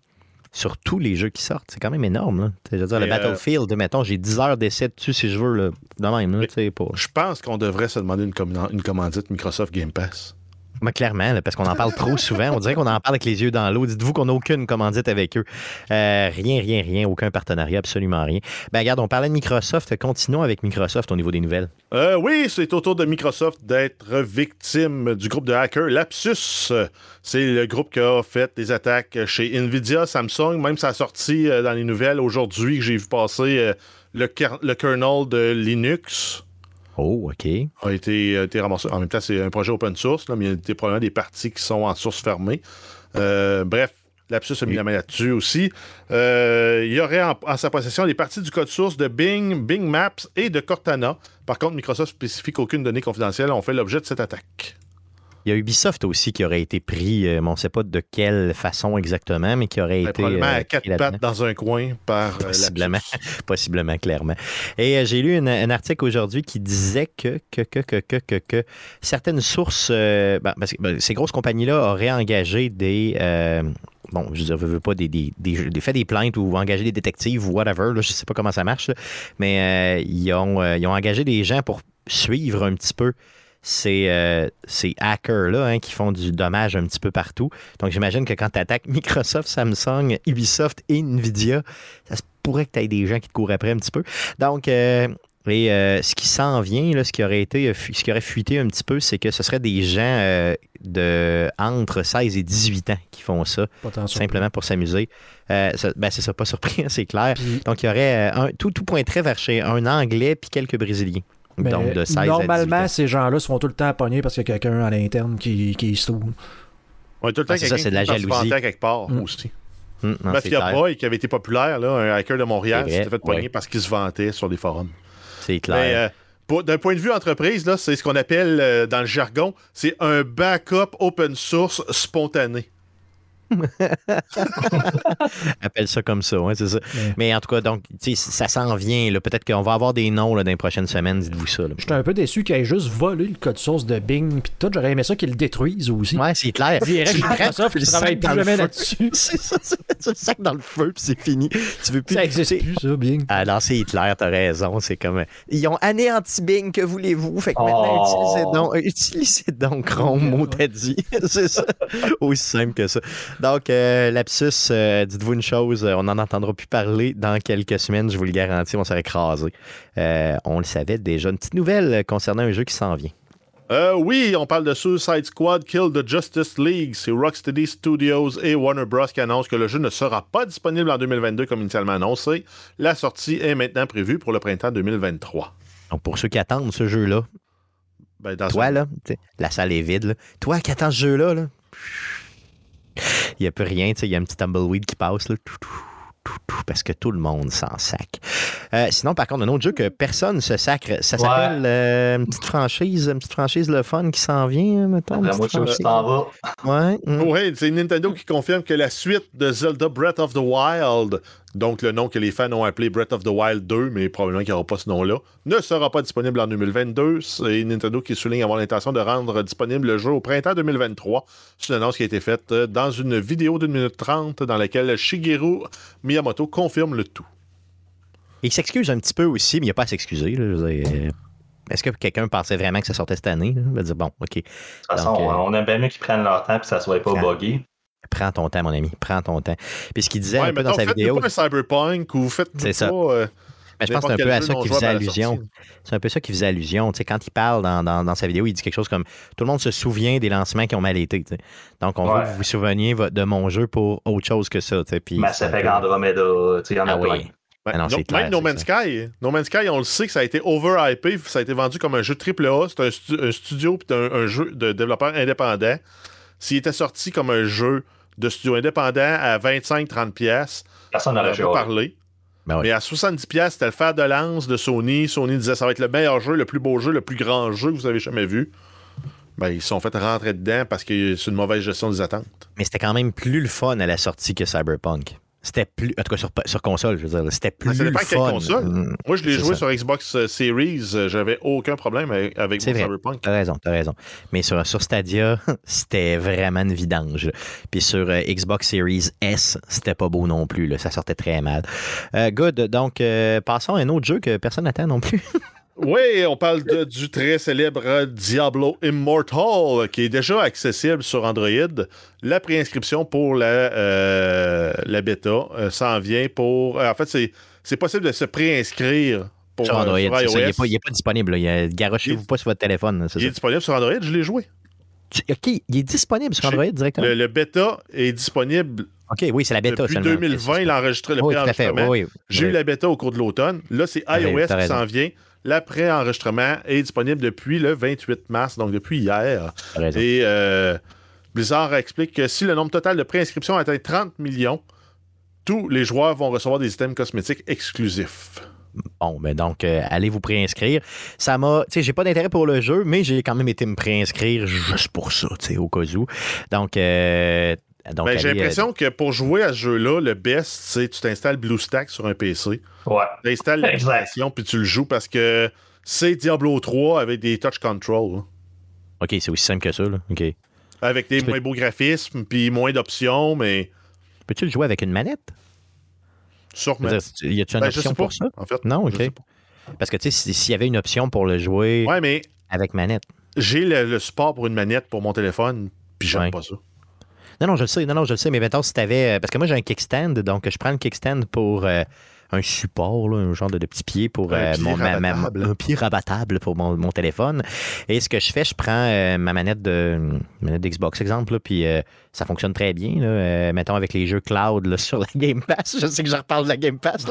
sur tous les jeux qui sortent. C'est quand même énorme. Je veux dire, le euh, Battlefield, mettons, j'ai 10 heures d'essai dessus si je veux. Là, de même. Je pense qu'on devrait se demander une, une commandite Microsoft Game Pass clairement, parce qu'on en parle trop souvent. On dirait qu'on en parle avec les yeux dans l'eau. Dites-vous qu'on n'a aucune commandite avec eux. Euh, rien, rien, rien. Aucun partenariat, absolument rien. Ben, regarde, on parlait de Microsoft. Continuons avec Microsoft au niveau des nouvelles. Euh, oui, c'est au tour de Microsoft d'être victime du groupe de hackers Lapsus. C'est le groupe qui a fait des attaques chez Nvidia, Samsung. Même ça a sorti euh, dans les nouvelles aujourd'hui que j'ai vu passer le kernel de Linux. Oh, OK. A été, ramassé. En même temps, c'est un projet open source, mais il y a probablement des parties qui sont en source fermée. Euh, bref, Lapsus a mis la main là-dessus aussi. Euh, il y aurait en, sa possession des parties du code source de Bing, Bing Maps et de Cortana. Par contre, Microsoft spécifie qu'aucune donnée confidentielle ont fait l'objet de cette attaque. Il y a Ubisoft aussi qui aurait été pris, euh, on ne sait pas de quelle façon exactement, mais qui aurait ben, été. Probablement à euh, quatre pattes dans un coin par. Euh, possiblement, *laughs* possiblement, clairement. Et j'ai lu un article aujourd'hui qui disait que, que, que, que, que, que, certaines sources, ben, ben, ces grosses compagnies-là auraient engagé des. bon, je ne veux pas des, des, des, fait des plaintes ou engagé des détectives ou whatever, je ne sais pas comment ça marche, mais ils, ont, ils ont engagé des gens pour suivre un petit peu ces, euh, ces hackers-là hein, qui font du dommage un petit peu partout. Donc, j'imagine que quand tu attaques Microsoft, Samsung, Ubisoft et Nvidia, ça se pourrait que tu aies des gens qui te courent après un petit peu. Donc, euh, et euh, ce qui s'en vient, là, ce qui aurait été, ce qui aurait fuité un petit peu, c'est que ce serait des gens de entre 16 et 18 ans qui font ça, simplement pour s'amuser. ben, c'est ça, pas surpris, *laughs* c'est clair. Donc, il y aurait un, tout, tout pointerait vers chez un Anglais puis quelques Brésiliens normalement, ces gens-là se font tout le temps pogner parce qu'il y a quelqu'un à l'interne qui, qui se trouve. Ouais, tout le temps, ah, c'est de la jalousie. quelque part mm. aussi. Mm, Mafia Boy, qui avait été populaire, là, un hacker de Montréal, s'était fait pogner parce qu'il se vantait sur des forums. C'est clair. D'un point de vue entreprise, là, c'est ce qu'on appelle dans le jargon, c'est un backup open source spontané. *laughs* Appelle ça comme ça, ouais, c'est ça. Mais en tout cas, donc, ça s'en vient. Peut-être qu'on va avoir des noms là, dans les prochaines semaines, dites-vous ça. J'étais un peu déçu qu'il ait juste volé le code source de Bing. Puis tout, j'aurais aimé ça qu'il le détruise aussi. Ouais, c'est clair. Direct Microsoft, il travaille plus jamais là-dessus. *laughs* c'est ça, tu le sac dans le feu, puis c'est fini. Tu veux plus. Ça existe plus, ça, Bing. Non, c'est Hitler, t'as raison. C'est comme. Ils ont anéanti Bing, que voulez-vous? Fait que maintenant, oh. utilisez donc, *laughs* utilisez donc Chrome, mot t'as dit. c'est ça. Aussi simple que ça. Donc, euh, lapsus, euh, dites-vous une chose, euh, on n'en entendra plus parler dans quelques semaines, je vous le garantis, on s'est écrasé. on le savait déjà. Une petite nouvelle concernant un jeu qui s'en vient. oui, on parle de Suicide Squad Kill the Justice League. C'est Rocksteady Studios et Warner Bros. qui annoncent que le jeu ne sera pas disponible en 2022 comme initialement annoncé. La sortie est maintenant prévue pour le printemps 2023. Donc, pour ceux qui attendent ce jeu-là, ben, toi, là, la salle est vide. Toi qui attends ce jeu-là, là, il n'y a plus rien. Il y a un petit tumbleweed qui passe. Là, parce que tout le monde s'en sac. Euh, sinon, par contre, un autre jeu que personne ne se sacre, ça s'appelle euh, une petite franchise, une petite franchise le fun qui s'en vient, mettons. moi, je t'en va. Ouais. Mm. Oui, c'est Nintendo qui confirme que la suite de Zelda Breath of the Wild donc le nom que les fans ont appelé Breath of the Wild 2, mais probablement qu'il n'y aura pas ce nom-là, ne sera pas disponible en 2022. C'est Nintendo qui souligne avoir l'intention de rendre disponible le jeu au printemps 2023. C'est une annonce qui a été faite euh, dans une vidéo d'une minute trente dans laquelle Shigeru Miyamoto confirme le tout. Il s'excuse un petit peu aussi, mais il n'y a pas à s'excuser. Euh, est-ce que quelqu'un pensait vraiment que ça sortait cette année? Il va dire, bon, OK. De toute façon, euh, on aime bien mieux qu'ils prennent leur temps et que ça ne soit pas buggy. Prends ton temps, mon ami. Prends ton temps. Puis ce qu'il disait un peu dans sa vidéo. Un cyberpunk ou faites C'est ça. Euh, mais je pense que c'est un peu à ça qu'il faisait allusion. C'est un peu ça qu'il faisait allusion. sais, quand il parle dans, dans, dans, sa vidéo, il dit quelque chose comme Tout le monde se souvient des lancements qui ont mal été. Donc, on veut que vous vous souveniez de mon jeu pour autre chose que ça. Puis, Mass Effect Andromeda, il y en a ah, plein. Oui. Ouais, non, clair, même No Man's Sky, No Man's Sky, on le sait que ça a été overhypé, ça a été vendu comme un jeu AAA, c'est un, un, studio puis un, un, jeu de développeur indépendant. S'il était sorti comme un jeu de studio indépendant à 25-30 pièces. Personne n'aurait pas parlé. Ben Mais à 70 pièces, c'était le fer de lance de Sony. Sony disait ça va être le meilleur jeu, le plus beau jeu, le plus grand jeu que vous avez jamais vu. Ben, ils sont fait rentrer dedans parce que c'est une mauvaise gestion des attentes. Mais c'était quand même plus le fun à la sortie que Cyberpunk. C'était plus. En tout cas, sur, sur console, je veux dire. C'était plus. Ça dépend quelle console. Mm. Moi, je l'ai joué sur Xbox euh, Series. Euh, j'avais aucun problème avec, mon Cyberpunk. T'as raison, t'as raison. Mais sur, sur Stadia, *laughs* c'était vraiment une vidange. Puis sur euh, Xbox Series S, c'était pas beau non plus. Là. Ça sortait très mal. good. Donc, passons à un autre jeu que personne n'attend non plus. *laughs* Oui, on parle du très célèbre Diablo Immortal qui est déjà accessible sur Android. La préinscription pour la, euh, la bêta euh, s'en vient pour. Euh, en fait, c'est possible de se préinscrire pour sur Android. il n'est pas, disponible. Garochez-vous pas sur votre téléphone. Il est disponible sur Android, je l'ai joué. OK, il est disponible sur Android directement? Le, bêta est disponible. OK, oui, c'est la bêta Depuis 2020, il a enregistré le préenregistrement. J'ai eu la bêta au cours de l'automne. Là, c'est iOS qui s'en vient. L'après-enregistrement est disponible depuis le 28 mars, donc depuis hier. Et euh, Blizzard explique que si le nombre total de préinscriptions atteint 30 millions, tous les joueurs vont recevoir des items cosmétiques exclusifs. Bon, mais ben donc, euh, allez vous préinscrire. Ça m'a. Tu sais, j'ai pas d'intérêt pour le jeu, mais j'ai quand même été me préinscrire juste pour ça, tu sais, au cas où. Donc, euh, ben, j'ai l'impression que pour jouer à ce jeu-là, le best, c'est tu t'installes BlueStack sur un PC. Ouais. Tu installes *laughs* l'application puis tu le joues parce que c'est Diablo 3 avec des touch control. OK, c'est aussi simple que ça. Là. OK. Avec des moins beaux graphismes puis moins d'options, mais. Peux-tu le jouer avec une manette? Sûrement. Y a-tu une ben, option pour ça? En fait, non, OK. Parce que tu sais, s'il y avait une option pour le jouer mais avec manette. J'ai le, support pour une manette pour mon téléphone, puis j'aime pas ça. Non, non, je le sais, non, non, je le sais, mais mettons, si tu avais. Euh, parce que moi, j'ai un kickstand, donc je prends le kickstand pour. Euh, un support, un genre de, petit pied pour un, euh, pied mon, pied rabattable pour mon, téléphone. Et ce que je fais, je prends ma manette de manette d'Xbox, exemple, puis ça fonctionne très bien. Là, mettons avec les jeux cloud *laughs* sur la Game Pass. Je sais que je reparle de la Game Pass,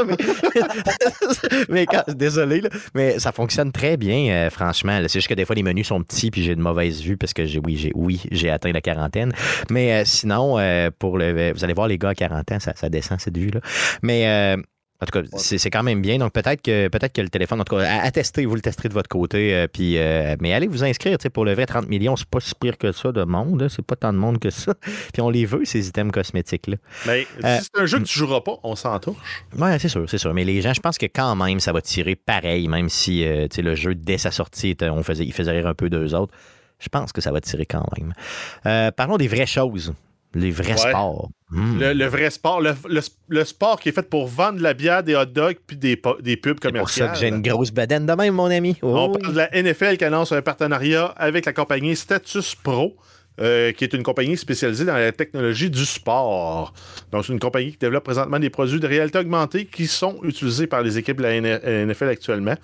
mais, *laughs* désolé, mais ça fonctionne très bien, franchement. C'est juste que des fois, les menus sont petits puis j'ai de mauvaises vues parce que j'ai oui, j'ai oui, j'ai atteint la quarantaine. Mais sinon, pour le, vous allez voir les gars à 40 ans, ça, descend cette vue-là. Mais En tout cas, c'est quand même bien. Donc, peut-être que, peut que le téléphone, en tout cas, à, tester, vous le testerez de votre côté. Euh, puis, euh, mais allez vous inscrire. Pour le vrai 30 millions, c'est pas si pire que ça de monde. C'est pas tant de monde que ça. *laughs* puis, on les veut, ces items cosmétiques-là. Mais euh, si c'est un jeu que tu joueras pas, on s'en touche. Oui, c'est sûr, c'est sûr. Mais les gens, je pense que quand même, ça va tirer pareil, même si le jeu, dès sa sortie, on faisait, il faisait rire un peu d'eux autres. Je pense que ça va tirer quand même. parlons des vraies choses. Les vrais sports. Hmm. Le, vrai sport. Le, sport qui est fait pour vendre de la bière, des hot dogs puis des, des pubs commerciales. C'est pour ça que j'ai une grosse bedaine de même, mon ami. On parle de la NFL qui annonce un partenariat avec la compagnie Status Pro. Euh, qui est une compagnie spécialisée dans la technologie du sport. Donc, c'est une compagnie qui développe présentement des produits de réalité augmentée qui sont utilisés par les équipes de la NFL actuellement.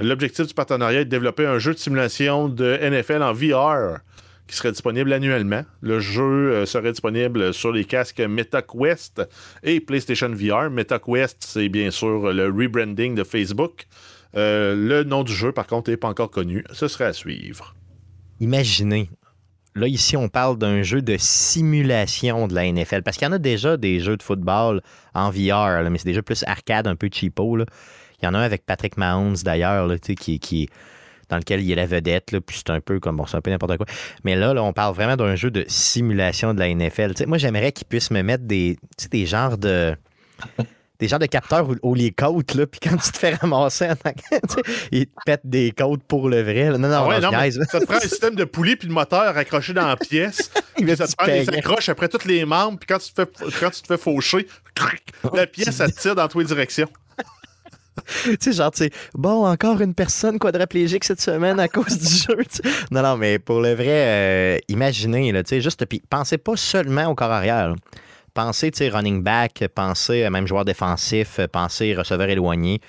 L'objectif du partenariat est de développer un jeu de simulation de NFL en VR qui serait disponible annuellement. Le jeu euh, serait disponible sur les casques MetaQuest et PlayStation VR. MetaQuest, c'est bien sûr le rebranding de Facebook. Euh, le nom du jeu, par contre, n'est pas encore connu. Ce serait à suivre. Imaginez. Là, ici, on parle d'un jeu de simulation de la NFL. Parce qu'il y en a déjà des jeux de football en VR, mais c'est des jeux plus arcade, un peu cheapo. Il y en a un avec Patrick Mahomes, d'ailleurs, qui, qui, dans lequel il y a la vedette, là, puis c'est un peu comme, bon, c'est un peu n'importe quoi. Mais là, là, on parle vraiment d'un jeu de simulation de la NFL. moi, j'aimerais qu'ils puissent me mettre des, des genres de... *laughs* des genres de capteurs où, les côtes, là, puis quand tu te fais ramasser, ils te pètent des côtes pour le vrai. Non, non, ah ouais, non ça te prend un système de poulie puis de moteur accroché dans la pièce. *laughs* ça te prend des accroches après tous les membres, puis quand tu te fais, quand tu te fais faucher, la pièce, ça te tire dans toutes les directions. Tu sais, genre, tu sais, bon, encore une personne quadraplégique cette semaine à cause du jeu. Non, non, mais pour le vrai, euh, imaginez, tu sais, juste, puis pensez pas seulement au corps arrière. Pensez, tu sais, running back, pensez euh, même joueur défensif, euh, pensez receveur éloigné,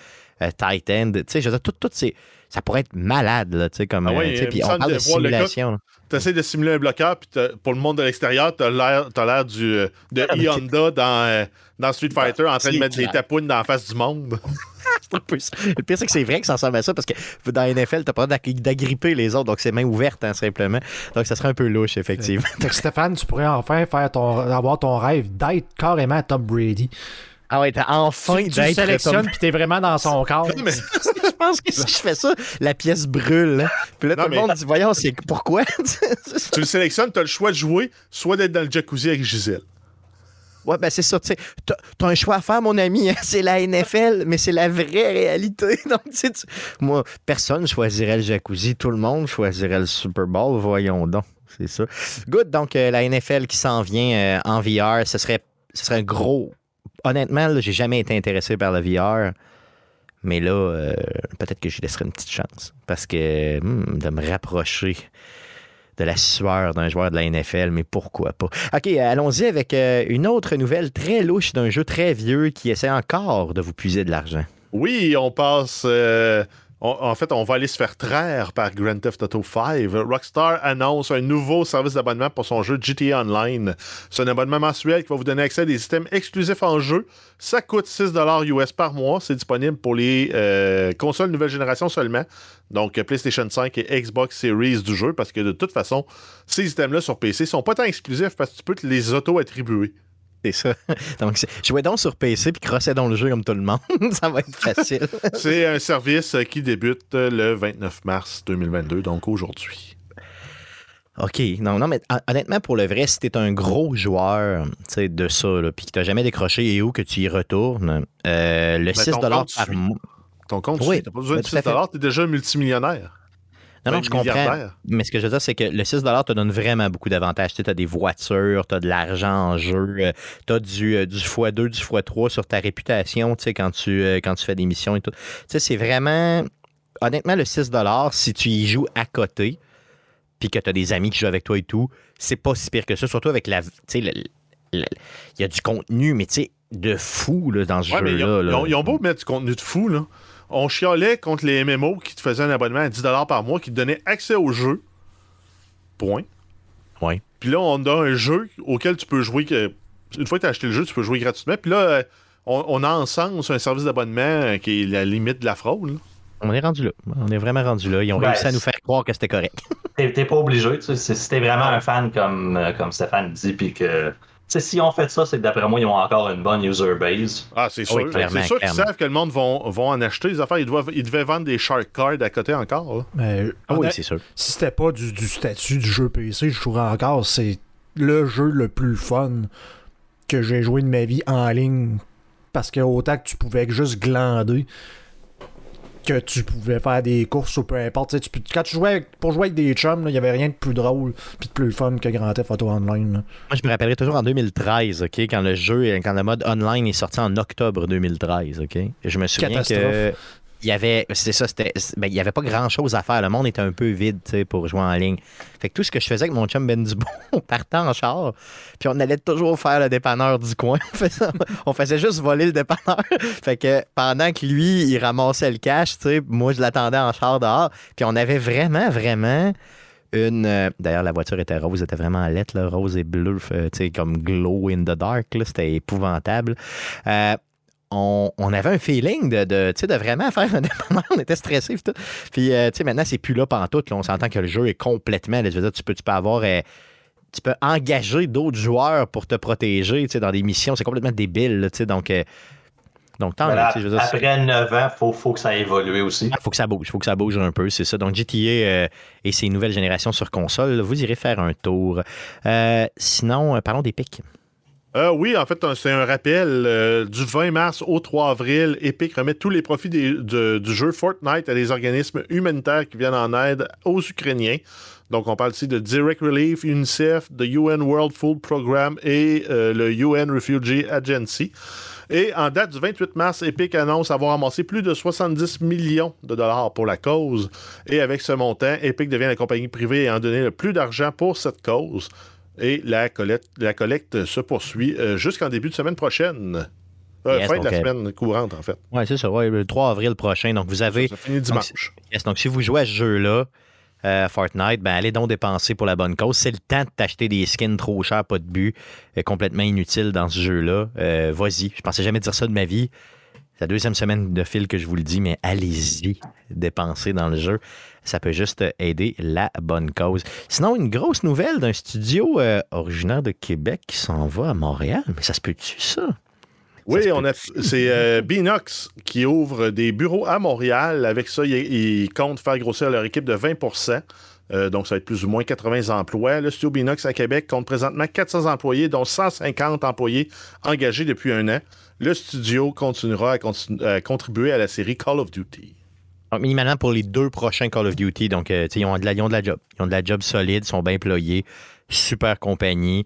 tight end. Tu sais, je veux dire, tout, tout ces ça pourrait être malade, là, tu sais, comme. Ah puis on parle de, simulation. Tu essaies de simuler un bloqueur, puis pour le monde de l'extérieur, tu as l'air du de ah, Honda dans, dans Street Fighter en train de mettre des tapounes dans la face du monde. *laughs* le pire, c'est que c'est vrai que ça ressemble à ça parce que dans la NFL, t'as pas d'agripper les autres, donc c'est main ouverte, hein, simplement. Donc ça serait un peu louche, effectivement. Stéphane, tu pourrais enfin faire ton, avoir ton rêve d'être carrément Tom Brady. Ah ouais, t'as enfin d'être. Tu sélectionnes puis t'es vraiment dans son *laughs* corps. *laughs* je pense que si je fais ça, la pièce brûle. Hein. Puis là, tout le monde dit Voyons, c'est pourquoi? Tu le sélectionnes, t'as le choix de jouer, soit d'être dans le jacuzzi avec Gisèle. Ouais, ben c'est ça. Tu as, un choix à faire, mon ami. Hein. *laughs* C'est la NFL, mais c'est la vraie réalité. *laughs* Donc, tu, moi, personne choisirait le jacuzzi. Tout le monde choisirait le Super Bowl. Voyons donc. C'est ça. Good. Donc, euh, la NFL qui s'en vient euh, en VR, ce serait, ce serait un gros. Honnêtement, j'ai jamais été intéressé par le VR. Mais là, euh, peut-être que je laisserai une petite chance. Parce que hmm, de me rapprocher de la sueur d'un joueur de la NFL, mais pourquoi pas? OK, allons-y avec euh, une autre nouvelle très louche d'un jeu très vieux qui essaie encore de vous puiser de l'argent. Oui, on passe. Euh, en fait, on va aller se faire traire par Grand Theft Auto 5. Rockstar annonce un nouveau service d'abonnement pour son jeu GTA Online. C'est un abonnement mensuel qui va vous donner accès à des systèmes exclusifs en jeu. Ça coûte 6 US par mois. C'est disponible pour les euh, consoles nouvelle génération seulement. Donc PlayStation 5 et Xbox Series du jeu. Parce que de toute façon, ces systèmes-là sur PC sont pas tant exclusifs parce que tu peux te les auto-attribuer. *laughs* C'est ça. Donc, jouez donc sur PC puis crossez dans le jeu comme tout le monde. *laughs* ça va être facile. *laughs* c'est un service qui débute le 29 mars 2022, donc aujourd'hui. OK. Non, non, mais honnêtement, pour le vrai, si t'es un gros joueur de ça, puis que t'as jamais décroché et où que tu y retournes, euh, le 6 par mois. Ton compte, oui, t'as pas besoin de 6 t'es déjà multimillionnaire. Non, non, je comprends. Mais ce que je veux dire, c'est que le 6 te donne vraiment beaucoup d'avantages. Tu as des voitures, tu as de l'argent en jeu, euh, tu as du, euh, du x2, du x3 sur ta réputation quand tu, euh, quand tu fais des missions et tout. Tu sais, c'est vraiment. Honnêtement, le 6 si tu y joues à côté, puis que tu as des amis qui jouent avec toi et tout, c'est pas si pire que ça. Surtout avec la. Tu sais, il y a du contenu, mais tu sais, de fou là, dans ce jeu-là. Ils, ils, ont beau mettre du contenu de fou, là on chialait contre les MMO qui te faisaient un abonnement à 10 par mois, qui te donnait accès au jeu. Point. Oui. Puis là, on a un jeu auquel tu peux jouer. Une fois que tu as acheté le jeu, tu peux jouer gratuitement. Puis là, euh, on, a ensemble un service d'abonnement euh, qui est la limite de la fraude. On est rendu là. On est vraiment rendu là. Ils ont réussi à nous faire croire que c'était correct. T'es pas obligé. Tu sais, si t'es vraiment un fan comme, euh, comme Stéphane dit, puis que si on fait ça, c'est que d'après moi, ils ont encore une bonne user base. Ah, c'est sûr. c'est sûr qu'ils savent que le monde vont, vont en acheter des affaires. Ils, doivent, ils devaient vendre des shark cards à côté encore. Mais, ah oui, c'est sûr. Si c'était pas du, du, statut du jeu PC, je trouverais encore c'est le jeu le plus fun que j'ai joué de ma vie en ligne. Parce que autant que tu pouvais juste glander, que tu pouvais faire des courses ou peu importe. Tu, quand tu jouais pour jouer avec des chums, il n'y avait rien de plus drôle puis de plus fun que Grand Theft Auto Online. Moi, je me rappellerai toujours en 2013, OK, quand le jeu, quand le mode online est sorti en octobre 2013, OK? je me souviens que il y avait, c'est ça, c'était, ben, il y avait pas grand chose à faire. Le monde était un peu vide, pour jouer en ligne. Fait que tout ce que je faisais avec mon chum Ben Dubon, *laughs* on partait en char, puis on allait toujours faire le dépanneur du coin. On faisait, juste voler le dépanneur. *laughs* fait que pendant que lui, il ramassait le cash, tu moi, je l'attendais en char dehors. Puis on avait vraiment, vraiment une. Euh, d'ailleurs, la voiture était rose, était vraiment lettre, rose et bleu, tu sais, comme glow in the dark. C'était épouvantable. Euh, on, avait un feeling de, de, de vraiment faire un *laughs* dépanneur. On était stressé. Puis, puis euh, maintenant, c'est plus là pendant tout. on s'entend que le jeu est complètement. je veux dire, tu peux, tu peux avoir. Euh, tu peux engager d'autres joueurs pour te protéger dans des missions. C'est complètement débile. donc, euh, donc tant Après 9 ans, il faut, faut, que ça évolue aussi. Il faut que ça bouge. faut que ça bouge un peu. C'est ça. Donc, GTA et ses nouvelles générations sur console, vous irez faire un tour. sinon, parlons des pics. Euh, oui, en fait, c'est un rappel. Euh, du 20 mars au 3 avril, Epic remet tous les profits du jeu Fortnite à des organismes humanitaires qui viennent en aide aux Ukrainiens. Donc, on parle ici de Direct Relief, UNICEF, the UN World Food Program et euh, le UN Refugee Agency. Et en date du 28 mars, Epic annonce avoir amassé plus de 70 millions de dollars pour la cause. Et avec ce montant, Epic devient la compagnie privée ayant donné le plus d'argent pour cette cause. Et la collecte, la collecte se poursuit euh, jusqu'en début de semaine prochaine. Euh, fin de la euh, semaine courante, en fait. Oui, c'est ça. le 3 avril prochain. Donc, vous avez. Ça, finit dimanche. Donc, si vous jouez à ce jeu-là, Fortnite, ben, allez donc dépenser pour la bonne cause. C'est le temps de t'acheter des skins trop chers, pas de but, complètement inutiles dans ce jeu-là. Vas-y. Je pensais jamais dire ça de ma vie. C'est la deuxième semaine de fil que je vous le dis, mais allez-y, dépenser dans le jeu. Ça peut juste aider la bonne cause. Sinon, une grosse nouvelle d'un studio euh, originaire de Québec qui s'en va à Montréal. Mais ça se peut-tu, ça? Oui, on a, c'est euh, Binox qui ouvre des bureaux à Montréal. Avec ça, ils, comptent faire grossir leur équipe de 20% euh, donc, ça va être plus ou moins 80 emplois. Le studio Binox à Québec compte présentement 400 employés, dont 150 employés engagés depuis un an le studio continuera à, contribuer à la série Call of Duty. Donc, minimalement pour les deux prochains Call of Duty. Donc, euh, ils, ont de la, de la job. Ils ont de la job solide, sont bien employés. Super compagnie.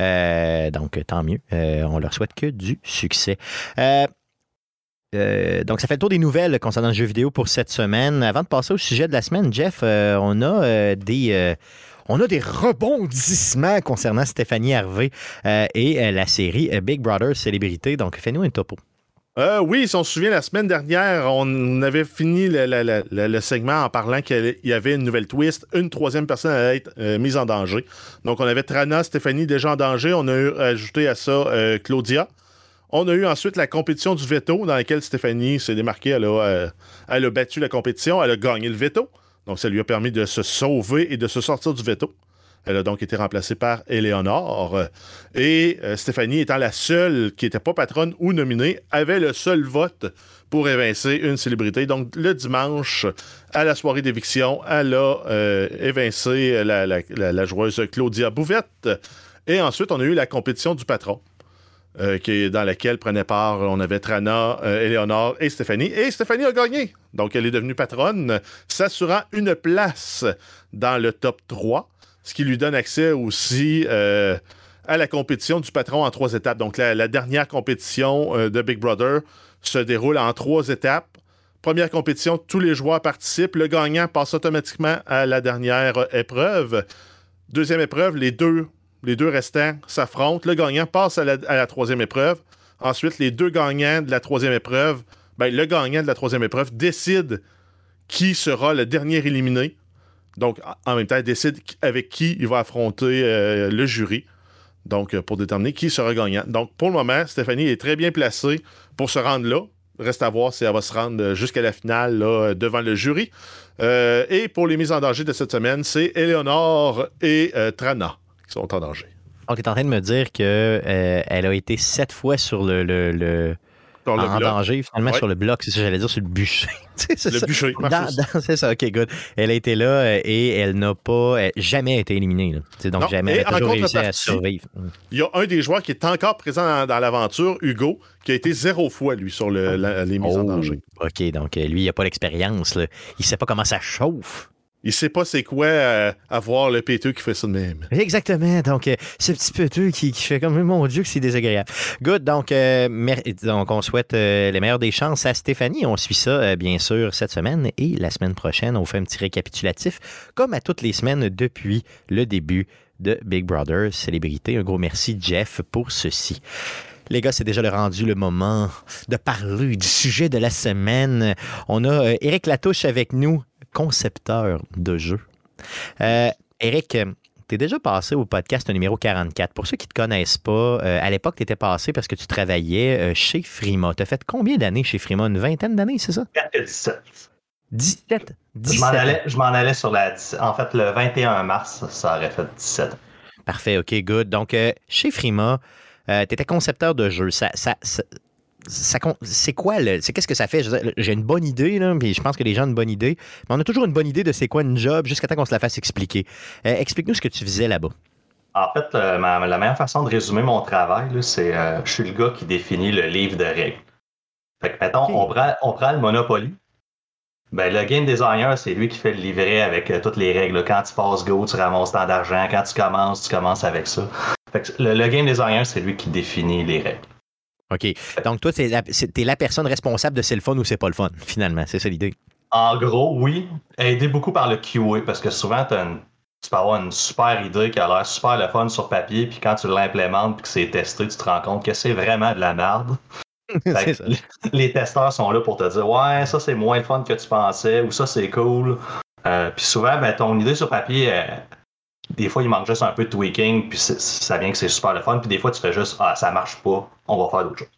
Euh, donc, tant mieux. Euh, on leur souhaite que du succès. donc, ça fait le tour des nouvelles concernant le jeu vidéo pour cette semaine. Avant de passer au sujet de la semaine, Jeff, on a des on a des rebondissements concernant Stéphanie Hervé euh, et euh, la série euh, Big Brother Célébrité. Donc, fais-nous un topo. oui, si on se souvient, la semaine dernière, on avait fini le, segment en parlant qu'il y avait une nouvelle twist. Une troisième personne allait être mise en danger. Donc, on avait Trana, Stéphanie déjà en danger. On a ajouté à ça Claudia. On a eu ensuite la compétition du veto dans laquelle Stéphanie s'est démarquée. Elle a battu la compétition. Elle a gagné le veto. Donc, ça lui a permis de se sauver et de se sortir du veto. Elle a donc été remplacée par Éléonore. Et euh, Stéphanie, étant la seule qui n'était pas patronne ou nominée, avait le seul vote pour évincer une célébrité. Donc, le dimanche, à la soirée d'éviction, elle a euh, évincé la, joueuse Claudia Bouvette. Et ensuite, on a eu la compétition du patron. Euh, dans laquelle prenait part, on avait Trana, Éléonore et Stéphanie. Et Stéphanie a gagné. Donc, elle est devenue patronne, s'assurant une place dans le top 3, ce qui lui donne accès aussi euh, à la compétition du patron en trois étapes. Donc, la, dernière compétition euh, de Big Brother se déroule en trois étapes. Première compétition, tous les joueurs participent. Le gagnant passe automatiquement à la dernière épreuve. Deuxième épreuve, les deux, les deux restants s'affrontent. Le gagnant passe à la troisième épreuve. Ensuite, les deux gagnants de la troisième épreuve ben, le gagnant de la troisième épreuve décide qui sera le dernier éliminé. Donc, en même temps, il décide avec qui il va affronter euh, le jury. Donc, euh, pour déterminer qui sera gagnant. Donc, pour le moment, Stéphanie est très bien placée pour se rendre là. Reste à voir si elle va se rendre jusqu'à la finale devant le jury. Euh, et pour les mises en danger de cette semaine, c'est Eleonore et Trana sont en danger. On est en train de me dire qu'elle euh, elle a été sept fois sur le, le en, danger, finalement, sur le bloc, c'est ça j'allais dire, sur le bûcher. *laughs* le bûcher. C'est ça, ok, good. Elle a été là euh, et elle n'a pas jamais été éliminée. Donc, jamais. Elle a toujours réussi à survivre. Il y a un des joueurs qui est encore présent dans, l'aventure, Hugo, qui a été zéro fois, lui, sur le, les mises en oh, danger. OK, donc euh, lui, il n'a pas l'expérience. Il ne sait pas comment ça chauffe. Il sait pas c'est quoi euh, avoir le péteux qui fait ça de même. Exactement. Donc, euh, ce petit péteux qui, fait comme mon Dieu que c'est désagréable. Good. Donc, euh, donc on souhaite les meilleures des chances à Stéphanie. On suit ça, bien sûr, cette semaine et la semaine prochaine. On fait un petit récapitulatif, comme à toutes les semaines depuis le début de Big Brother Célébrité. Un gros merci, Jeff, pour ceci. Les gars, c'est déjà le rendu le moment de parler du sujet de la semaine. On a Eric Latouche avec nous concepteur de jeux. Euh, Eric, tu es déjà passé au podcast numéro 44. Pour ceux qui ne te connaissent pas, euh, à l'époque, tu étais passé parce que tu travaillais euh, chez Frima. Tu as fait combien d'années chez Frima? Une vingtaine d'années, c'est ça? 17. 17? Je m'en allais, sur la... En fait, le 21 mars, ça aurait fait 17 Parfait, OK, good. Donc, chez Frima, tu étais concepteur de jeux. ça, c'est quoi le. C'est qu'est-ce que ça fait? J'ai une bonne idée, là, puis je pense que les gens ont une bonne idée. Mais on a toujours une bonne idée de c'est quoi une job jusqu'à temps qu'on se la fasse expliquer. Euh, explique-nous ce que tu faisais là-bas. En fait, euh, la meilleure façon de résumer mon travail, c'est euh, je suis le gars qui définit le livre de règles. Fait que, mettons, on, prend, on prend le Monopoly. Ben, le game designer, c'est lui qui fait le livret avec toutes les règles. Quand tu passes go, tu ramasses tant d'argent. Quand tu commences, tu commences avec ça. Fait que le game designer, c'est lui qui définit les règles. OK. Donc, toi, tu es, la personne responsable de c'est le fun ou c'est pas le fun, finalement? C'est ça l'idée. En gros, oui. Aidé beaucoup par le QA, parce que souvent, tu peux avoir une super idée qui a l'air super le fun sur papier, puis quand tu l'implémentes et que c'est testé, tu te rends compte que c'est vraiment de la merde. *laughs* les testeurs sont là pour te dire Ouais, ça c'est moins le fun que tu pensais, ou ça c'est cool. Euh, puis souvent, ben, ton idée sur papier, des fois, il manque juste un peu de tweaking, puis ça vient que c'est super le fun. Puis des fois, tu fais juste Ah, ça marche pas, on va faire d'autres choses.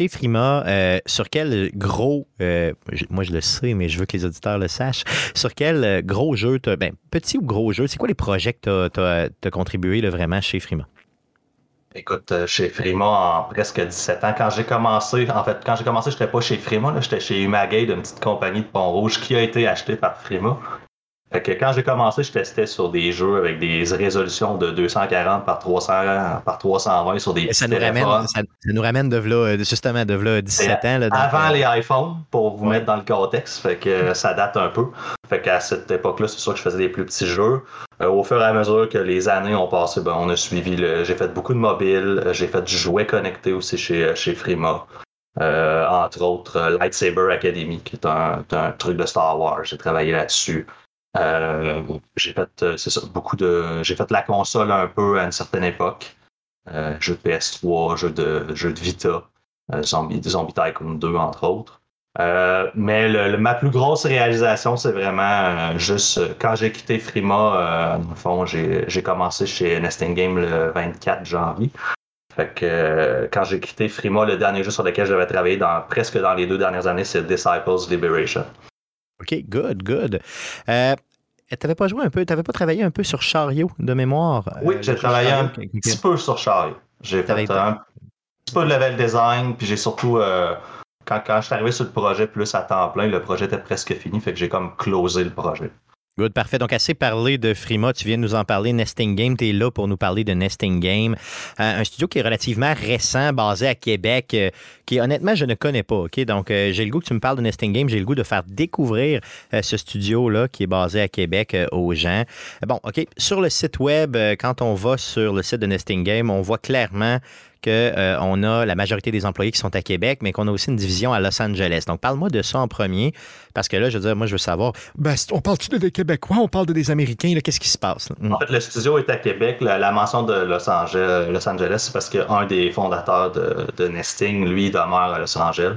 Et Frima, euh, sur quel gros, euh, moi je le sais, mais je veux que les auditeurs le sachent, sur quel euh, gros jeu, ben, petit ou gros jeu, c'est quoi les projets que tu as, contribué vraiment chez Frima? Écoute, chez Frima, en presque 17 ans, quand j'ai commencé, en fait, quand j'ai commencé, je n'étais pas chez Frima, j'étais chez Umagate, une petite compagnie de Pont-Rouge qui a été achetée par Frima. Fait que quand j'ai commencé, je testais sur des jeux avec des résolutions de 240 par 300 par 320 sur des ça nous, ramène, ça, nous ramène de là, justement de là 17 ans. Là, avant les iPhones, pour vous mettre dans le contexte, fait que ça date un peu. Fait qu'à cette époque-là, c'est sûr que je faisais des plus petits jeux. Euh, au fur et à mesure que les années ont passé, ben, on a suivi le. J'ai fait beaucoup de mobiles, j'ai fait du jouet connecté aussi chez, chez Frima. Euh, entre autres, Lightsaber Academy, qui est un, un truc de Star Wars. J'ai travaillé là-dessus. Euh, j'ai fait, euh, beaucoup de. J'ai fait la console un peu à une certaine époque. Euh, jeux de PS3, jeux de, jeux de Vita, Zombie, Zombie Tycoon 2, entre autres. mais ma plus grosse réalisation, c'est vraiment juste quand j'ai quitté Frima, le fond, j'ai commencé chez Nesting Game le 24 janvier. Fait que quand j'ai quitté Frima, le dernier jeu sur lequel j'avais travaillé dans, presque dans les deux dernières années, c'est Disciples Liberation. OK, good, good. Euh, T'avais pas joué un peu, t'avais pas travaillé un peu sur Chariot de mémoire? Euh, oui, j'ai travaillé un petit peu sur Chariot. J'ai fait un petit peu de level design, puis j'ai surtout, euh, quand, quand je suis arrivé sur le projet plus à temps plein, le projet était presque fini, fait que j'ai comme closé le projet. Good, parfait. Donc, assez parlé de Frima. Tu viens de nous en parler. Nesting Game, tu es là pour nous parler de Nesting Game. Euh, un studio qui est relativement récent, basé à Québec, euh, qui honnêtement, je ne connais pas. Donc, euh, j'ai le goût que tu me parles de Nesting Game. J'ai le goût de faire découvrir ce studio-là qui est basé à Québec aux gens. Bon, OK. Sur le site web, quand on va sur le site de Nesting Game, on voit clairement qu'on euh, a la majorité des employés qui sont à Québec, mais qu'on a aussi une division à Los Angeles. Donc, parle-moi de ça en premier, parce que là, je veux dire, moi, je veux savoir, ben, on parle-tu de des Québécois, on parle de des Américains, qu'est-ce qui se passe? En fait, le studio est à Québec. La, mention de Los Angeles, Los Angeles c'est parce qu'un des fondateurs de, Nesting, lui, demeure à Los Angeles.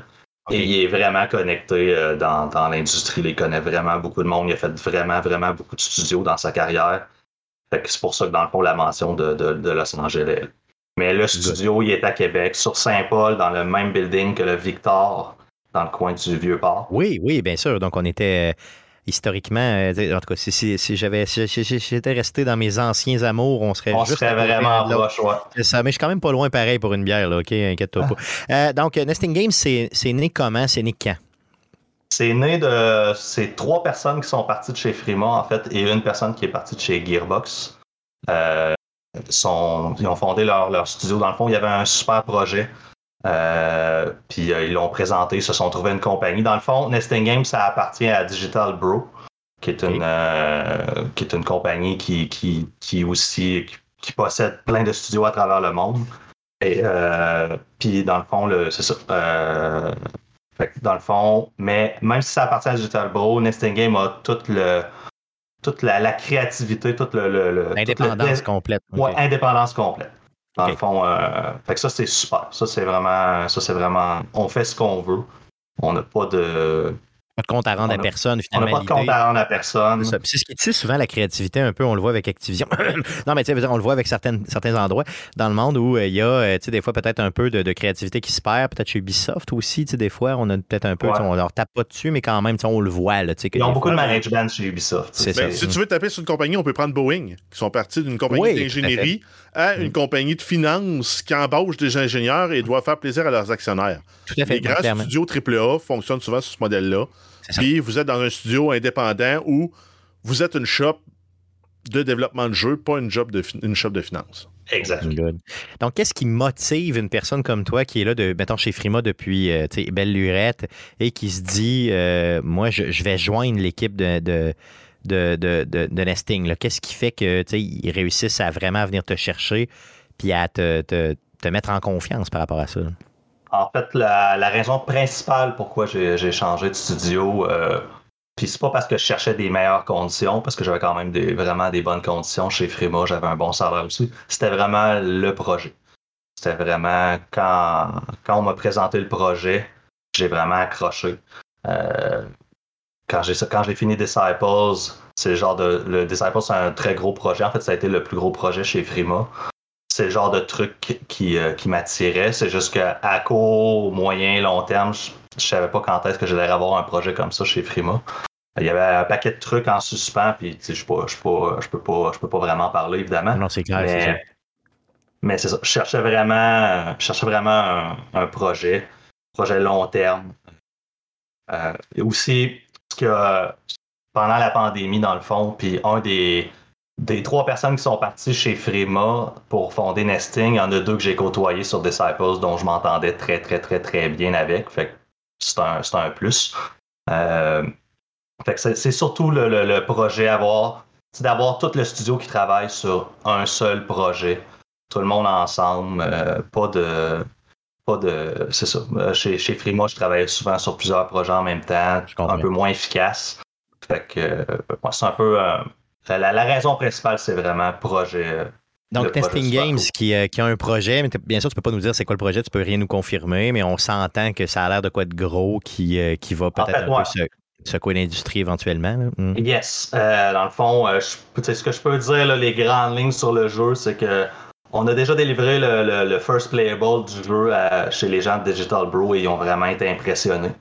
Et il est vraiment connecté euh, dans, l'industrie. Il connaît vraiment beaucoup de monde. Il a fait vraiment, vraiment beaucoup de studios dans sa carrière. c'est pour ça que, dans le fond, la mention de, de Los Angeles mais le studio, il est à Québec, sur Saint-Paul, dans le même building que le Victor, dans le coin du Vieux-Port. Oui, oui, bien sûr. Donc, on était historiquement, euh, en tout cas, si, j'avais j'étais resté dans mes anciens amours, on serait on juste serait vraiment proche, ouais. C'est ça, mais je suis quand même pas loin pareil pour une bière, là, OK? Inquiète-toi pas. Euh, donc, Nesting Games, c'est né comment? C'est né quand? C'est né de. C'est trois personnes qui sont parties de chez Frima, en fait, et une personne qui est partie de chez Gearbox. Euh, sont, ils ont fondé leur, leur, studio. Dans le fond, il y avait un super projet. Euh, puis euh, ils l'ont présenté, ils se sont trouvés une compagnie. Dans le fond, Nesting Games, ça appartient à Digital Bro, qui est une, qui est une compagnie qui, qui, qui aussi qui, possède plein de studios à travers le monde. Et puis dans le fond, c'est ça dans le fond, mais même si ça appartient à Digital Bro, Nesting Game a toute le toute la, créativité, toute le. L'indépendance complète. Ouais, indépendance complète. Dans le fond, euh, fait que ça c'est super. Ça c'est vraiment, ça c'est vraiment, on fait ce qu'on veut. On n'a pas de, pas de compte à rendre à personne, finalement. On n'a pas de compte à rendre à personne. C'est ce qui tue souvent la créativité, un peu, on le voit avec Activision. *coughs* non, mais tu sais, on le voit avec certaines, certains endroits dans le monde où euh, il y a, euh, tu sais, des fois, peut-être un peu de, créativité qui se perd. Peut-être chez Ubisoft aussi, tu sais, des fois, on a peut-être un peu, on leur tape pas dessus, mais quand même, on le voit. Là, Ils ont beaucoup de management chez Ubisoft. Ben, si tu veux taper sur une compagnie, on peut prendre Boeing, qui sont partis d'une compagnie d'ingénierie à, une mm. compagnie de finance qui embauche des ingénieurs et doit faire plaisir à leurs actionnaires. Tout à fait. Les grands studios AAA fonctionnent souvent sur ce modèle-là. Puis vous êtes dans un studio indépendant où vous êtes une shop de développement de jeu, pas une, job de, une shop de finance. Exact. Donc, qu'est-ce qui motive une personne comme toi qui est là, de, mettons, chez Frima depuis euh, belle lurette et qui se dit, euh, moi, je, vais joindre l'équipe de, de, de, Nesting? Qu'est-ce qui fait qu'ils réussissent à vraiment venir te chercher puis à te, te mettre en confiance par rapport à ça? En fait, la, raison principale pourquoi j'ai changé de studio, euh, puis c'est pas parce que je cherchais des meilleures conditions, parce que j'avais quand même des, vraiment des bonnes conditions chez Frima, j'avais un bon salaire aussi. C'était vraiment le projet. C'était vraiment quand, quand on m'a présenté le projet, j'ai vraiment accroché. Euh, quand j'ai quand j'ai fini Disciples, c'est le genre de le Disciples c'est un très gros projet. En fait, ça a été le plus gros projet chez Frima c'est le genre de truc qui, euh, qui m'attirait. C'est juste qu'à court, moyen, long terme, je, ne savais pas quand est-ce que j'allais avoir un projet comme ça chez Frima. Il y avait un paquet de trucs en suspens, puis je ne peux, pas, je peux pas vraiment parler, évidemment. Non, c'est clair, mais. Mais c'est ça. Je cherchais vraiment, je cherchais vraiment un, projet, un projet long terme. Euh, aussi, que pendant la pandémie, dans le fond, puis un des, des trois personnes qui sont parties chez Frema pour fonder Nesting, il y en a deux que j'ai côtoyés sur Disciples dont je m'entendais très, très, très, très bien avec. C'est un, plus. Euh, fait c'est surtout le, projet avoir, c'est d'avoir tout le studio qui travaille sur un seul projet. Tout le monde ensemble, euh, pas de. Pas de. C'est ça. Euh, chez, chez Frima, je travaillais souvent sur plusieurs projets en même temps, un peu moins efficace. Fait que c'est un peu la, raison principale, c'est vraiment projet. Euh, donc, Testing Games qui, euh, qui, a un projet, mais bien sûr, tu peux pas nous dire c'est quoi le projet, tu peux rien nous confirmer, mais on s'entend que ça a l'air de quoi être gros qui, euh, qui va peut-être un peu secouer l'industrie éventuellement. Hmm. Yes. dans le fond, ce que je peux dire, les grandes lignes sur le jeu, c'est que on a déjà délivré le, first playable du jeu chez les gens de Digital Bro et ils ont vraiment été impressionnés.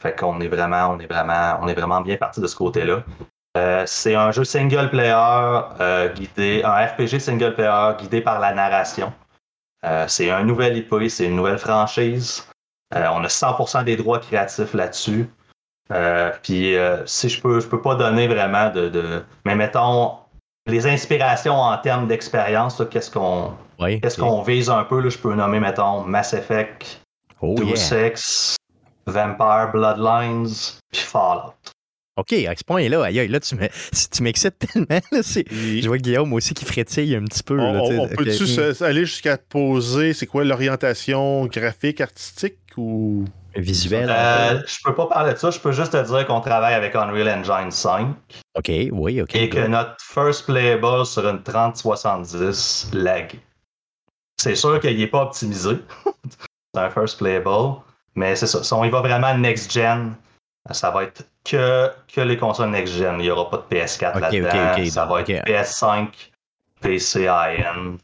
Fait qu'on est vraiment, on est vraiment, on est vraiment bien parti de ce côté-là. Euh, c'est un jeu single player euh, guidé, un RPG single player guidé par la narration. Euh, c'est un nouvel IP, c'est une nouvelle franchise. on a 100% des droits créatifs là-dessus. puis si je peux, je peux pas donner vraiment de, mais mettons les inspirations en termes d'expérience, qu'est-ce qu'on qu'est-ce qu'on vise un peu là, je peux nommer mettons Mass Effect, oh, Deus Ex, Vampire Bloodlines, puis Fallout. OK, à ce point-là, là, *laughs* tu m'excites tellement. Je vois Guillaume aussi qui frétille un petit peu. on, peut-tu aller jusqu'à poser, c'est quoi l'orientation graphique, artistique ou? Visuelle? Euh, je peux pas parler de ça, je peux juste te dire qu'on travaille avec Unreal Engine 5. OK, oui, OK. Et que notre first playable sur une 3070 lag. C'est sûr qu'il n'est pas optimisé. *laughs* c'est un first playable. Mais c'est ça. Si on y va vraiment next-gen, ça va être que, que les consoles next-gen. Il n'y aura pas de PS4 là-dedans. ça va être PS5, PCIN.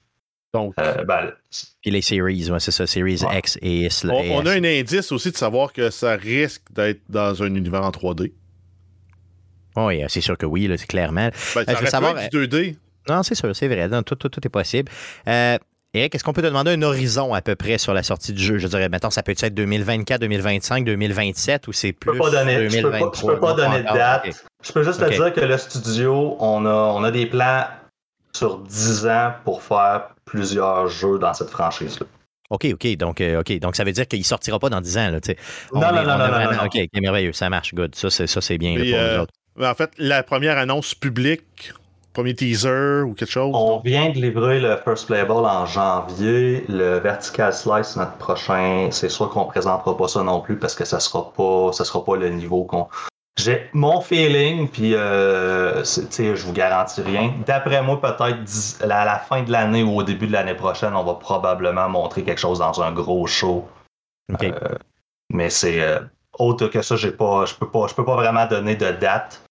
Donc, euh, ben, puis les Series, c'est ça, Series X et S. On, a un indice aussi de savoir que ça risque d'être dans un univers en 3D. Oui, c'est sûr que oui, c'est clairement. Ben, je veux savoir. Du 2D. Non, c'est sûr, c'est vrai. tout, tout, tout, est possible. Euh, Eric, est-ce qu'on peut te demander un horizon à peu près sur la sortie du jeu? Je dirais, maintenant, ça peut être 2024, 2025, 2027 ou c'est plus. Je peux pas donner, 2023, je peux pas, donner de date. Je peux juste te dire que le studio, on a, on a des plans sur 10 ans pour faire plusieurs jeux dans cette franchise-là. OK, OK. Donc, euh, OK. Donc, ça veut dire qu'il ne sortira pas dans 10 ans. Là, non, non, non, non, non, OK, merveilleux. Ça marche. Good. Ça, c'est bien. pour euh, En fait, la première annonce publique, premier teaser ou quelque chose? On vient de livrer le First Playable en janvier. Le Vertical Slice, notre prochain, c'est sûr qu'on ne présentera pas ça non plus parce que ça ne sera, pas, ça sera pas le niveau qu'on j'ai mon feeling, puis euh, je vous garantis rien. D'après moi, peut-être à la fin de l'année ou au début de l'année prochaine, on va probablement montrer quelque chose dans un gros show. Euh, mais c'est euh, autre que ça, j'ai pas, je peux pas, je peux pas vraiment donner de date.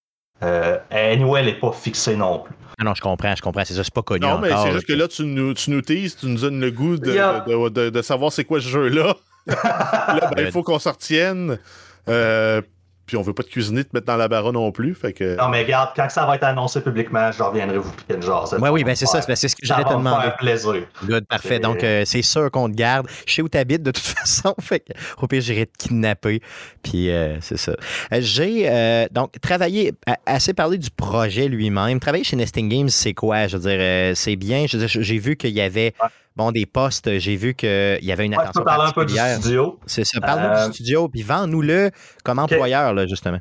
Euh, anyway, elle n'est pas fixée non plus. Ah non, je comprends, je comprends. C'est ça, c'est pas connu. Non, mais c'est juste que là, tu nous, tu nous teases, tu nous donnes le goût de, de, de, savoir c'est quoi ce jeu-là. *laughs* là, ben, il faut qu'on s'en retienne. Euh, puis on veut pas te cuisiner, te mettre dans la barre non plus. Fait que... Non, mais regarde, quand ça va être annoncé publiquement, je reviendrai vous piquer une genre. Oui, oui, ben c'est ça, c'est ce que j'allais te demander. Ça plaisir. Good, parfait. Donc, euh, c'est sûr qu'on te garde. Je sais où tu habites de toute *laughs* façon. Fait que, au pire, j'irai te kidnapper. Puis, euh, c'est ça. Euh, j'ai donc travaillé, assez parlé du projet lui-même. Travailler chez Nesting Games, c'est quoi? Je veux dire, c'est bien. J'ai vu qu'il y avait bon, des postes, j'ai vu qu'il y avait une attention parler un peu du studio. C'est ça. Parle-nous du euh, studio, puis vends-nous-le comme employeur, là, justement.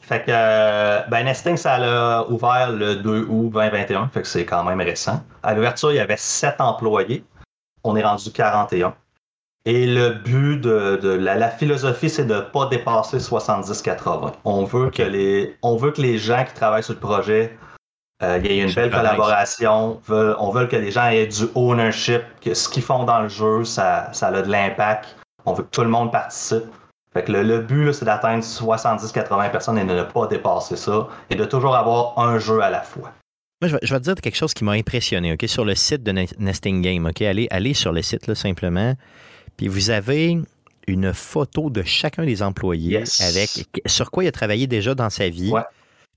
Fait que, euh, ben, Nesting, ça a ouvert le 2 août 2021, fait que c'est quand même récent. À l'ouverture, il y avait 7 employés. On est rendu 41. Et le but de, la, philosophie, c'est de ne pas dépasser 70-80. On, veut que les, on veut que les gens qui travaillent sur le projet euh, il y a une belle collaboration. on veut que les gens aient du ownership, que ce qu'ils font dans le jeu, ça, ça a de l'impact. On veut que tout le monde participe. Fait que le, but, c'est d'atteindre 70-80 personnes et de ne pas dépasser ça et de toujours avoir un jeu à la fois. Moi, je vais, te dire quelque chose qui m'a impressionné. Ok, Sur le site de Nesting Game, ok, allez, allez sur le site là, simplement. Puis vous avez une photo de chacun des employés avec sur quoi il a travaillé déjà dans sa vie.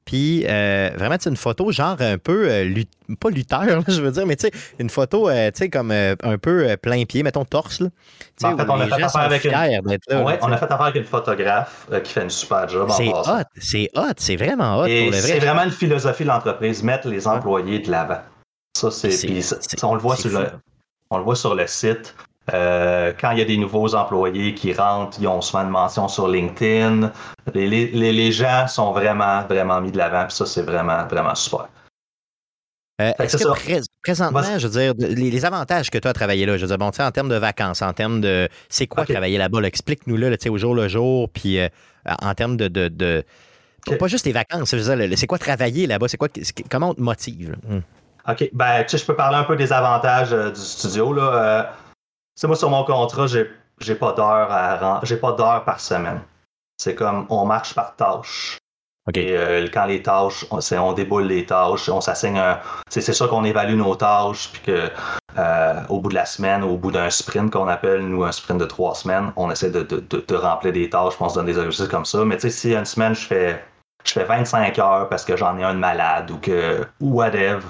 Puis euh, vraiment, c'est une photo genre un peu, euh, pas lutteur, je veux dire, mais tu sais, une photo, euh, tu sais, comme un peu plein pied, mettons torse. Là. Ben, en fait, on a fait affaire avec une... là, ouais, on a fait affaire avec une photographe qui fait une super job. C'est hot, c'est hot, c'est vraiment hot. Et c'est vraiment une philosophie de l'entreprise, mettre les employés de l'avant. Ça, c'est. on le voit sur le, on le voit sur le site. Euh, quand il y a des nouveaux employés qui rentrent, ils ont souvent une mention sur LinkedIn. Les, gens sont vraiment, vraiment mis de l'avant, puis ça, c'est vraiment, vraiment super. Euh, est-ce que présentement, je veux dire, les, avantages que tu as travaillé là, je veux dire, bon, tu sais, en termes de vacances, en termes de. C'est quoi travailler là-bas? Explique-nous là, au jour le jour, puis euh, en termes de. de, Pas juste les vacances, c'est quoi travailler là-bas? C'est quoi, comment on te motive? Hmm. OK. Ben, tu sais, je peux parler un peu des avantages du studio. Là sais, moi, sur mon contrat, j'ai, j'ai pas d'heures à j'ai pas par semaine. C'est comme on marche par tâche. Et euh, quand les tâches, on, on, déboule les tâches, on s'assigne un. C'est, ça qu'on évalue nos tâches, puis que euh, au bout de la semaine, au bout d'un sprint qu'on appelle, nous, un sprint de trois semaines, on essaie de, de, de, remplir des tâches, on se donne des exercices comme ça. Mais tu sais, si une semaine, je fais, je fais 25 heures parce que j'en ai un de malade ou que. ou whatever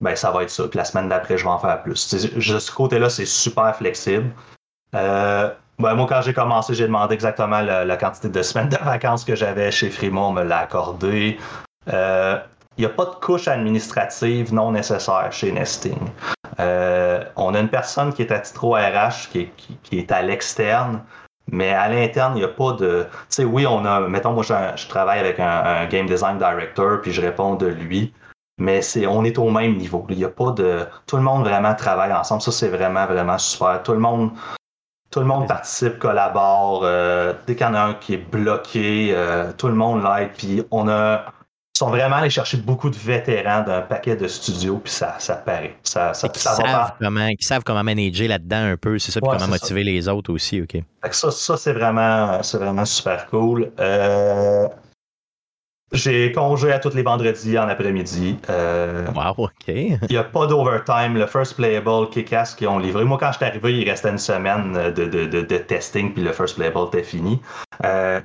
ben ça va être ça. Puis la semaine d'après, je vais en faire plus. De ce côté-là, c'est super flexible. Euh, ben, moi, quand j'ai commencé, j'ai demandé exactement la, quantité de semaines de vacances que j'avais chez Fremont, on me l'a accordé. Il euh, n'y a pas de couche administrative non nécessaire chez Nesting. Euh, on a une personne qui est à titre RH, qui est, qui, est à l'externe, mais à l'interne, il n'y a pas de. Tu sais, oui, on a. Mettons, moi, je, travaille avec un, game design director, puis je réponds de lui mais c'est on est au même niveau. Il n'y a pas de. Tout le monde vraiment travaille ensemble. Ça, c'est vraiment, vraiment super. Tout le monde. Tout le monde participe, collabore. Euh, dès qu'il y en a un qui est bloqué, euh, tout le monde l'aide. Puis on a sont vraiment allés chercher beaucoup de vétérans d'un paquet de studios, puis ça, ça paraît. Ça, ça, qui, savent comment, qui savent comment manager là-dedans un peu, c'est ça, puis comment motiver les autres aussi, OK. Ça, ça c'est vraiment, vraiment super cool. Euh, j'ai congé à tous les vendredis en après-midi. Euh, wow, OK. Il n'y a pas d'overtime. Le first playable kick-ass qu'ils ont livré. Moi, quand je suis arrivé, il restait une semaine de, de, de, testing, puis le first playable était fini. Euh,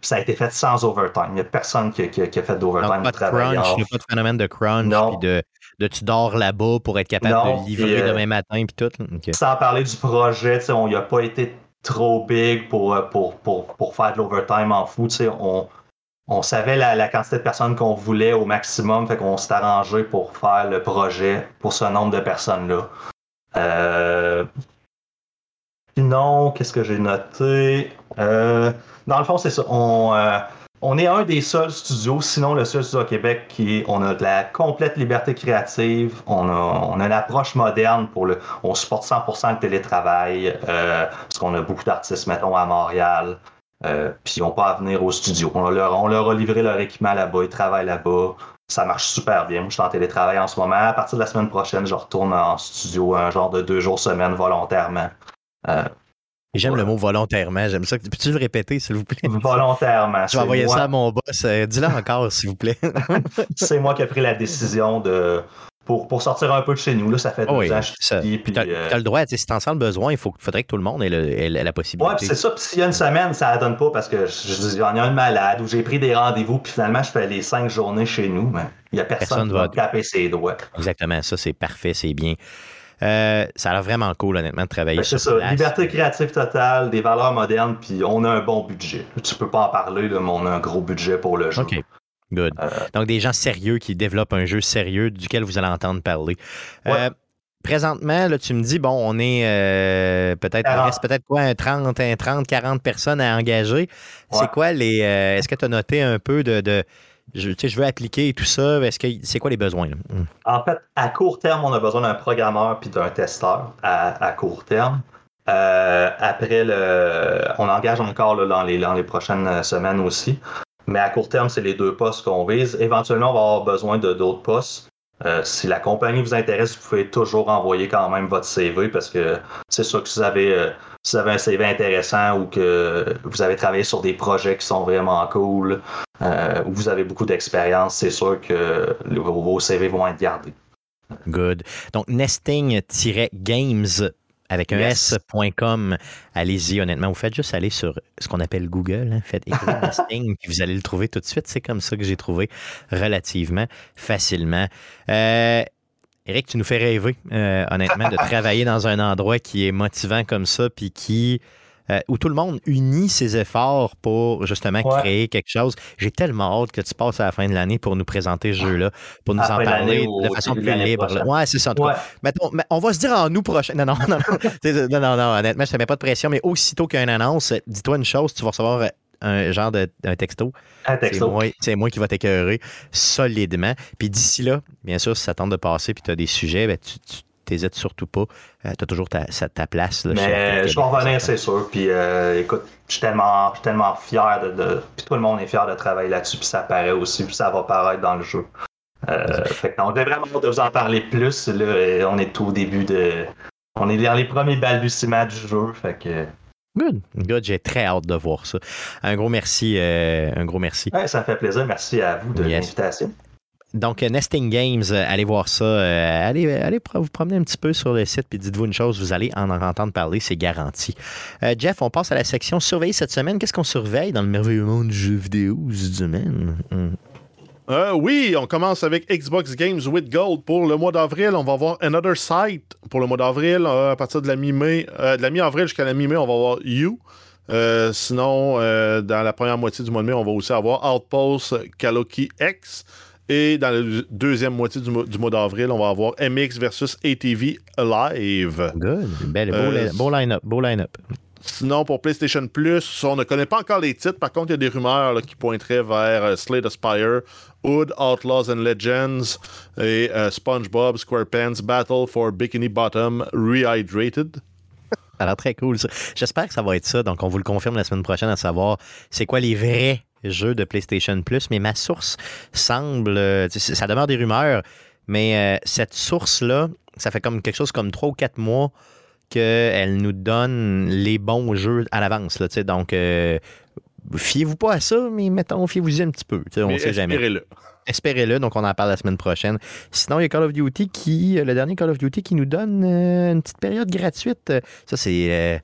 ça a été fait sans overtime. Il n'y a personne qui, a fait d'overtime. Pas de crunch, il n'y a pas de phénomène de crunch, puis de, de, tu dors là-bas pour être capable de livrer euh, demain matin, puis tout. Sans parler du projet, on n'a pas été trop big pour, pour, pour, pour faire de l'overtime en fou. On, on savait la, quantité de personnes qu'on voulait au maximum, fait qu'on s'est arrangé pour faire le projet pour ce nombre de personnes-là. Euh, sinon, qu'est-ce que j'ai noté? Euh, dans le fond, c'est ça. On, euh, on, est un des seuls studios, sinon le seul studio au Québec, qui on a de la complète liberté créative. On a, on a une approche moderne pour le. On supporte 100% le télétravail, euh, parce qu'on a beaucoup d'artistes, mettons, à Montréal. Puis ils n'ont pas à venir au studio. On leur, on leur a livré leur équipement là-bas, ils travaillent là-bas. Ça marche super bien. Moi, je suis en télétravail en ce moment. À partir de la semaine prochaine, je retourne en studio un genre de deux jours semaine volontairement. J'aime le mot volontairement. J'aime ça. Peux-tu le répéter, s'il vous plaît? Volontairement. Je vais envoyer ça à mon boss. Euh, dis-le encore, s'il vous plaît. *laughs* c'est moi qui ai pris la décision de. Pour, pour, sortir un peu de chez nous. Là, ça fait deux oh oui, ans Tu as, euh, le droit, si tu en sens le besoin, il faut, faudrait que tout le monde ait, la possibilité. Oui, c'est ça. Puis s'il y a une semaine, ça ne donne pas parce que je, y en a un malade ou j'ai pris des rendez-vous, puis finalement, je fais les cinq journées chez nous. Mais il n'y a personne, qui va taper ses doigts. Exactement. Ça, c'est parfait, c'est bien. Euh, ça a l'air vraiment cool, honnêtement, de travailler ben, sur ça. Liberté créative totale, des valeurs modernes, puis on a un bon budget. Tu peux pas en parler, mais on a un gros budget pour le jeu. OK. Good. Euh, Donc, des gens sérieux qui développent un jeu sérieux duquel vous allez entendre parler. Euh, présentement, là, tu me dis, bon, on est peut-être, reste peut-être quoi, un 30, 30, 40 personnes à engager. C'est quoi les. Est-ce que tu as noté un peu de je, je veux appliquer tout ça. Est-ce que c'est quoi les besoins? Hmm. En fait, à court terme, on a besoin d'un programmeur puis d'un testeur à, court terme. Euh, après, le, on engage encore dans, les, dans les prochaines semaines aussi. Mais à court terme, c'est les deux postes qu'on vise. Éventuellement, on va avoir besoin de d'autres postes. Euh, si la compagnie vous intéresse, vous pouvez toujours envoyer quand même votre CV parce que c'est sûr que si vous avez, euh, vous avez un CV intéressant ou que vous avez travaillé sur des projets qui sont vraiment cool, euh, où vous avez beaucoup d'expérience, c'est sûr que vos CV vont être gardés. Good. Donc, nesting-games avec un s.com. Allez-y, honnêtement. Vous faites juste aller sur ce qu'on appelle Google. Hein. Faites écrire *laughs* puis vous allez le trouver tout de suite. C'est comme ça que j'ai trouvé relativement facilement. Euh, Eric, tu nous fais rêver, euh, honnêtement, de *laughs* travailler dans un endroit qui est motivant comme ça, puis qui euh, où tout le monde unit ses efforts pour justement créer quelque chose. J'ai tellement hâte que tu passes à la fin de l'année pour nous présenter ce jeu-là, pour nous en parler de façon plus libre. Ouais, c'est ça. Mettons, on va se dire en nous prochain. Non, non, non. non, *laughs* non, non, honnêtement, je ne te mets pas de pression, mais aussitôt qu'il y a une annonce, dis-toi une chose, tu vas recevoir un genre de un texto. Un texto. C'est moi, qui va t'écœurer solidement. Puis d'ici là, bien sûr, si ça tente de passer puis tu as des sujets, ben, tu t'hésites surtout pas. Euh, tu as toujours ta, ta place. Là, Mais je vais revenir, c'est sûr. Puis euh, écoute, je suis tellement, tellement fier de, Puis tout le monde est fier de travailler là-dessus. Puis ça paraît aussi. Puis ça va paraître dans le jeu. Euh, fait que on devrait vraiment de vous en parler plus. Là, on est tout au début de. On est dans les premiers balbutiements du jeu. Fait que. Good. Good. J'ai très hâte de voir ça. Un gros merci. un gros merci. ça me fait plaisir. Merci à vous de l'invitation. Donc, Nesting Games, euh, allez voir ça. Euh, allez, allez vous promener un petit peu sur le site, puis dites-vous une chose, vous allez en entendre parler, c'est garanti. Euh, Jeff, on passe à la section surveille cette semaine. Qu'est-ce qu'on surveille dans le merveilleux monde du jeu vidéo du domaine? Hmm. oui, on commence avec Xbox Games with Gold pour le mois d'avril. On va avoir Another Site pour le mois d'avril. à partir de la mi-mai, de la mi-avril jusqu'à la mi-mai, on va avoir You. sinon, dans la première moitié du mois de mai, on va aussi avoir Outpost Kaloki X. Et dans la deuxième moitié du, mois d'avril, on va avoir MX versus ATV Live. Good. Belle, beau, euh, line-up. Beau line-up. Sinon, pour PlayStation Plus, on ne connaît pas encore les titres. Par contre, il y a des rumeurs qui pointeraient vers euh, Slade Aspire, Hood, Outlaws and Legends et euh, SpongeBob SquarePants Battle for Bikini Bottom Rehydrated. Ça a l'air très cool. J'espère que ça va être ça. Donc, on vous le confirme la semaine prochaine à savoir c'est quoi les vrais jeu de PlayStation Plus, mais ma source semble, euh, ça demeure des rumeurs, mais euh, cette source-là, ça fait comme quelque chose comme trois ou quatre mois qu'elle nous donne les bons jeux à l'avance. Donc, euh, fiez-vous pas à ça, mais mettons, fiez-vous-y un petit peu. On ne sait jamais. Espérez-le. Espérez-le, donc on en parle la semaine prochaine. Sinon, il y a Call of Duty qui, le dernier Call of Duty qui nous donne une petite période gratuite. Ça, c'est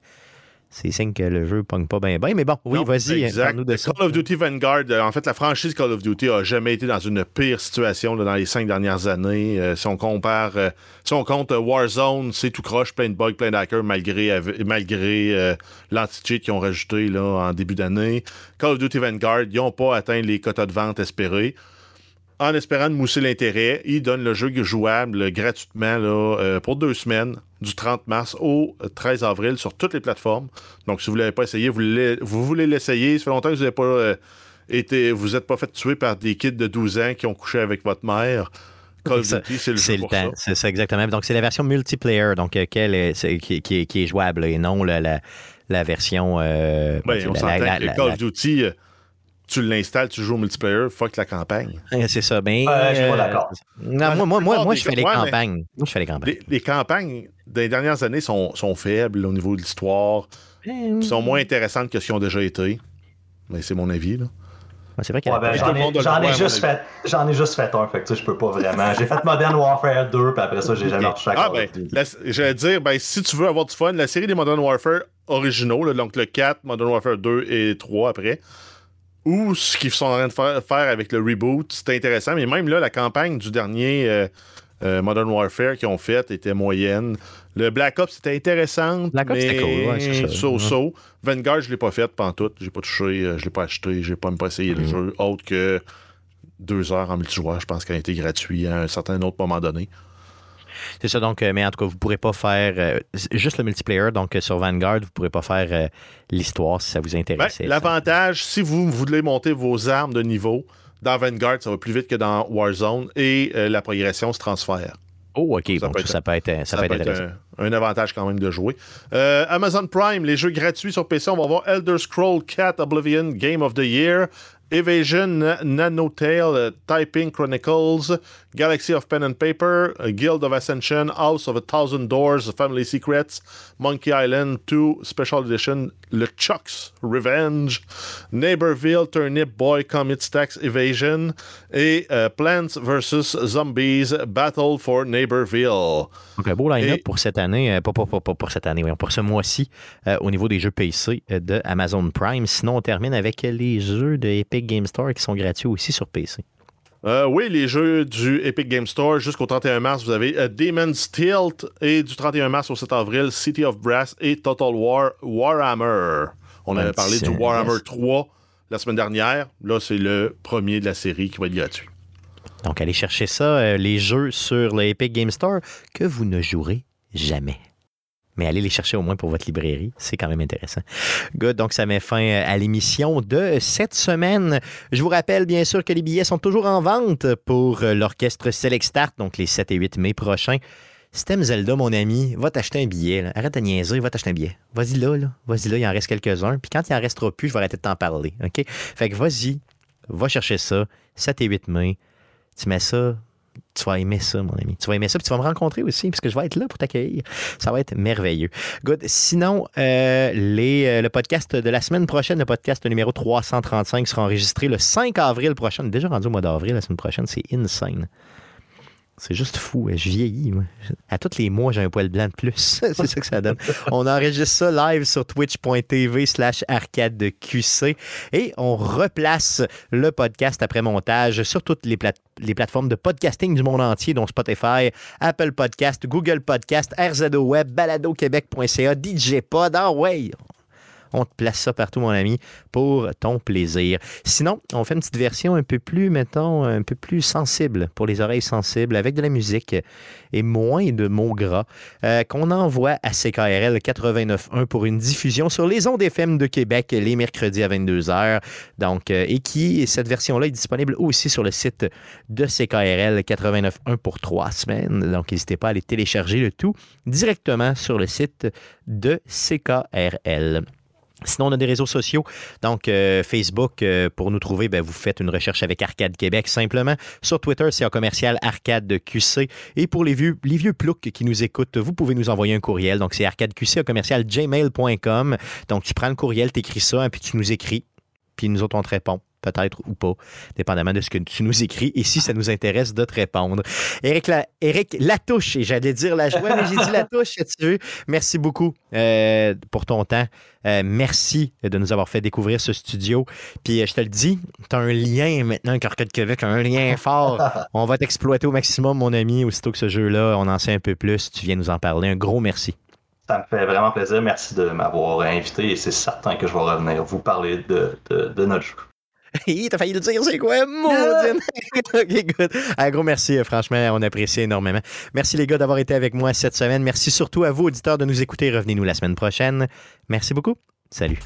c'est signe que le jeu pogne pas bien bien. Mais bon, oui, vas-y. De Call of Duty Vanguard, euh, en fait, la franchise Call of Duty a jamais été dans une pire situation dans les cinq dernières années. Euh, si on compare, euh, si on compte Warzone, c'est tout croche, plein de bugs, plein d'hackers, malgré, malgré l'anti-cheat qu'ils ont rajouté là, en début d'année. Call of Duty Vanguard, ils n'ont pas atteint les quotas de vente espérés en espérant de mousser l'intérêt, ils donnent le jeu jouable gratuitement là, pour deux semaines du 30 mars au 13 avril sur toutes les plateformes. Donc, si vous ne l'avez pas essayé, vous, vous voulez l'essayer. Ça fait longtemps que vous n'avez pas euh, été, vous n'êtes pas fait tuer par des kids de 12 ans qui ont couché avec votre mère. Call of Duty, c'est le jeu pour ça. C'est ça, exactement. Donc, c'est la version multiplayer donc, euh, qui, est, jouable et non la, la, version. Euh, ben, on s'entend que Call of Duty tu l'installes, tu joues au multiplayer, fuck la campagne. C'est ça. Ben, je suis pas d'accord. Non, moi, moi, moi, je fais les campagnes. Moi, je fais les campagnes. Les, campagnes des dernières années sont, sont, faibles au niveau de l'histoire. Ils sont moins intéressantes que ce qu'ils ont déjà été. Mais c'est mon avis, là. c'est vrai qu'il ben, j'en, ai, juste fait, j'en ai juste fait un, fait que je peux pas vraiment. J'ai fait Modern Warfare 2, puis après ça, j'ai jamais okay. à Ah, ben, j'allais dire, ben, si tu veux avoir du fun, la série des Modern Warfare originaux, donc le 4, Modern Warfare 2 et 3 après, ou ce qu'ils sont en train de faire, avec le reboot, c'était intéressant. Mais même là, la campagne du dernier euh, euh, Modern Warfare qu'ils ont fait était moyenne. Le Black Ops, c'était intéressant. Black Ops, c'était cool. So-so. Vanguard, je ne l'ai pas fait tout. J'ai pas touché, euh, je l'ai pas acheté, j'ai pas même pas essayé le mm. jeu. Autre que deux heures en multijoueur, je pense qu'il a été gratuit à un certain autre moment donné. C'est ça, donc, euh, mais en tout cas, vous ne pourrez pas faire euh, juste le multiplayer. Donc, euh, sur Vanguard, vous ne pourrez pas faire l'histoire si ça vous intéresse. Ben, l'avantage, si vous voulez monter vos armes de niveau, dans Vanguard, ça va plus vite que dans Warzone et la progression se transfère. Oh, OK. Ça, peut, être, ça peut être, ça, peut être, un, avantage quand même de jouer. Amazon Prime, les jeux gratuits sur PC, on va voir Elder Scroll 4 Oblivion Game of the Year, Evasion, Nanotale, uh, Typing Chronicles, Galaxy of Pen and Paper, Guild of Ascension, House of a Thousand Doors, Family Secrets, Monkey Island 2 Special Edition, Le Chuck's Revenge, Neighborville, Turnip Boy Commits Tax Evasion et uh, Plants vs. Zombies Battle for Neighborville. Donc, un beau line-up pour cette année, euh, pas, pas, pas, pour cette année, pour ce mois-ci, euh, au niveau des jeux PC euh, de Amazon Prime. Sinon, on termine avec les jeux de Epic Game Store qui sont gratuits aussi sur PC. oui, les jeux du Epic Game Store jusqu'au 31 mars, vous avez Demon's Tilt et du 31 mars au 7 avril, City of Brass et Total War Warhammer. On avait parlé du Warhammer 3 la semaine dernière. Là, c'est le premier de la série qui va être gratuit. Donc, allez chercher ça, euh, les jeux sur l'Epic Game Store que vous ne jouerez jamais. Mais allez les chercher au moins pour votre librairie, c'est quand même intéressant. Good, donc ça met fin euh, à l'émission de cette semaine. Je vous rappelle bien sûr que les billets sont toujours en vente pour euh, l'orchestre Select Start, donc les 7 et 8 mai prochains. T'aimes Zelda, mon ami, va t'acheter un billet. Arrête de niaiser, va t'acheter un billet. Vas-y là, là. Vas-y là, il en reste quelques-uns. Puis quand il en restera plus, je vais arrêter de t'en parler. OK? Fait que vas-y, va chercher ça. 7 et 8 mai tu mets ça, tu vas aimer ça, mon ami. Tu vas aimer ça, puis tu vas me rencontrer aussi, parce que je vais être là pour t'accueillir. Ça va être merveilleux. Good. Sinon, euh, les, euh, le podcast de la semaine prochaine, le podcast numéro 335, sera enregistré le 5 avril prochain. Déjà rendu au mois d'avril, la semaine prochaine, c'est insane. C'est juste fou. Je vieillis. À tous les mois, j'ai un poil blanc de plus. *laughs* c'est ça que ça donne. On enregistre ça live sur twitch.tv slash arcade QC et on replace le podcast après montage sur toutes les, les plateformes de podcasting du monde entier, dont Spotify, Apple Podcast, Google Podcast, RZO Web, baladoquebec.ca, DJ Pod. Ah ouais, on te place ça partout, mon ami, pour ton plaisir. Sinon, on fait une petite version un peu plus, mettons, un peu plus sensible pour les oreilles sensibles, avec de la musique et moins de mots gras, euh, qu'on envoie à CKRL 89.1 pour une diffusion sur les ondes FM de Québec les mercredis à 22h. Donc, euh, cette version-là est disponible aussi sur le site de CKRL 89.1 pour trois semaines. Donc, n'hésitez pas à aller télécharger le tout directement sur le site de CKRL. Sinon, on a des réseaux sociaux. Donc, euh, Facebook, euh, pour nous trouver, ben, vous faites une recherche avec Arcade Québec simplement. Sur Twitter, c'est un commercial Arcade QC. Et pour les vieux, les vieux ploucs qui nous écoutent, vous pouvez nous envoyer un courriel. Donc, c'est arcadeqc, commercial gmail.com. Donc, tu prends le courriel, tu écris ça, et puis tu nous écris. Puis nous autres, on te répond peut-être ou pas, dépendamment de ce que tu nous écris et si ça nous intéresse de te répondre. Éric, La... Latouche, et j'allais dire la joie, mais j'ai dit Latouche, tu veux. Merci beaucoup euh, pour ton temps. Euh, merci de nous avoir fait découvrir ce studio. Puis euh, je te le dis, tu as un lien maintenant avec Arcade Québec, un lien fort. *laughs* on va t'exploiter au maximum, mon ami, aussitôt que ce jeu-là, on en sait un peu plus. Tu viens nous en parler. Un gros merci. Ça me fait vraiment plaisir. Merci de m'avoir invité et c'est certain que je vais revenir vous parler de, de, notre jeu. *laughs* T'as failli le dire, c'est quoi, maudine? *laughs* ok, good. Un gros merci, euh, franchement, on apprécie énormément. Merci les gars d'avoir été avec moi cette semaine. Merci surtout à vous, auditeurs, de nous écouter. Revenez-nous la semaine prochaine. Merci beaucoup. Salut.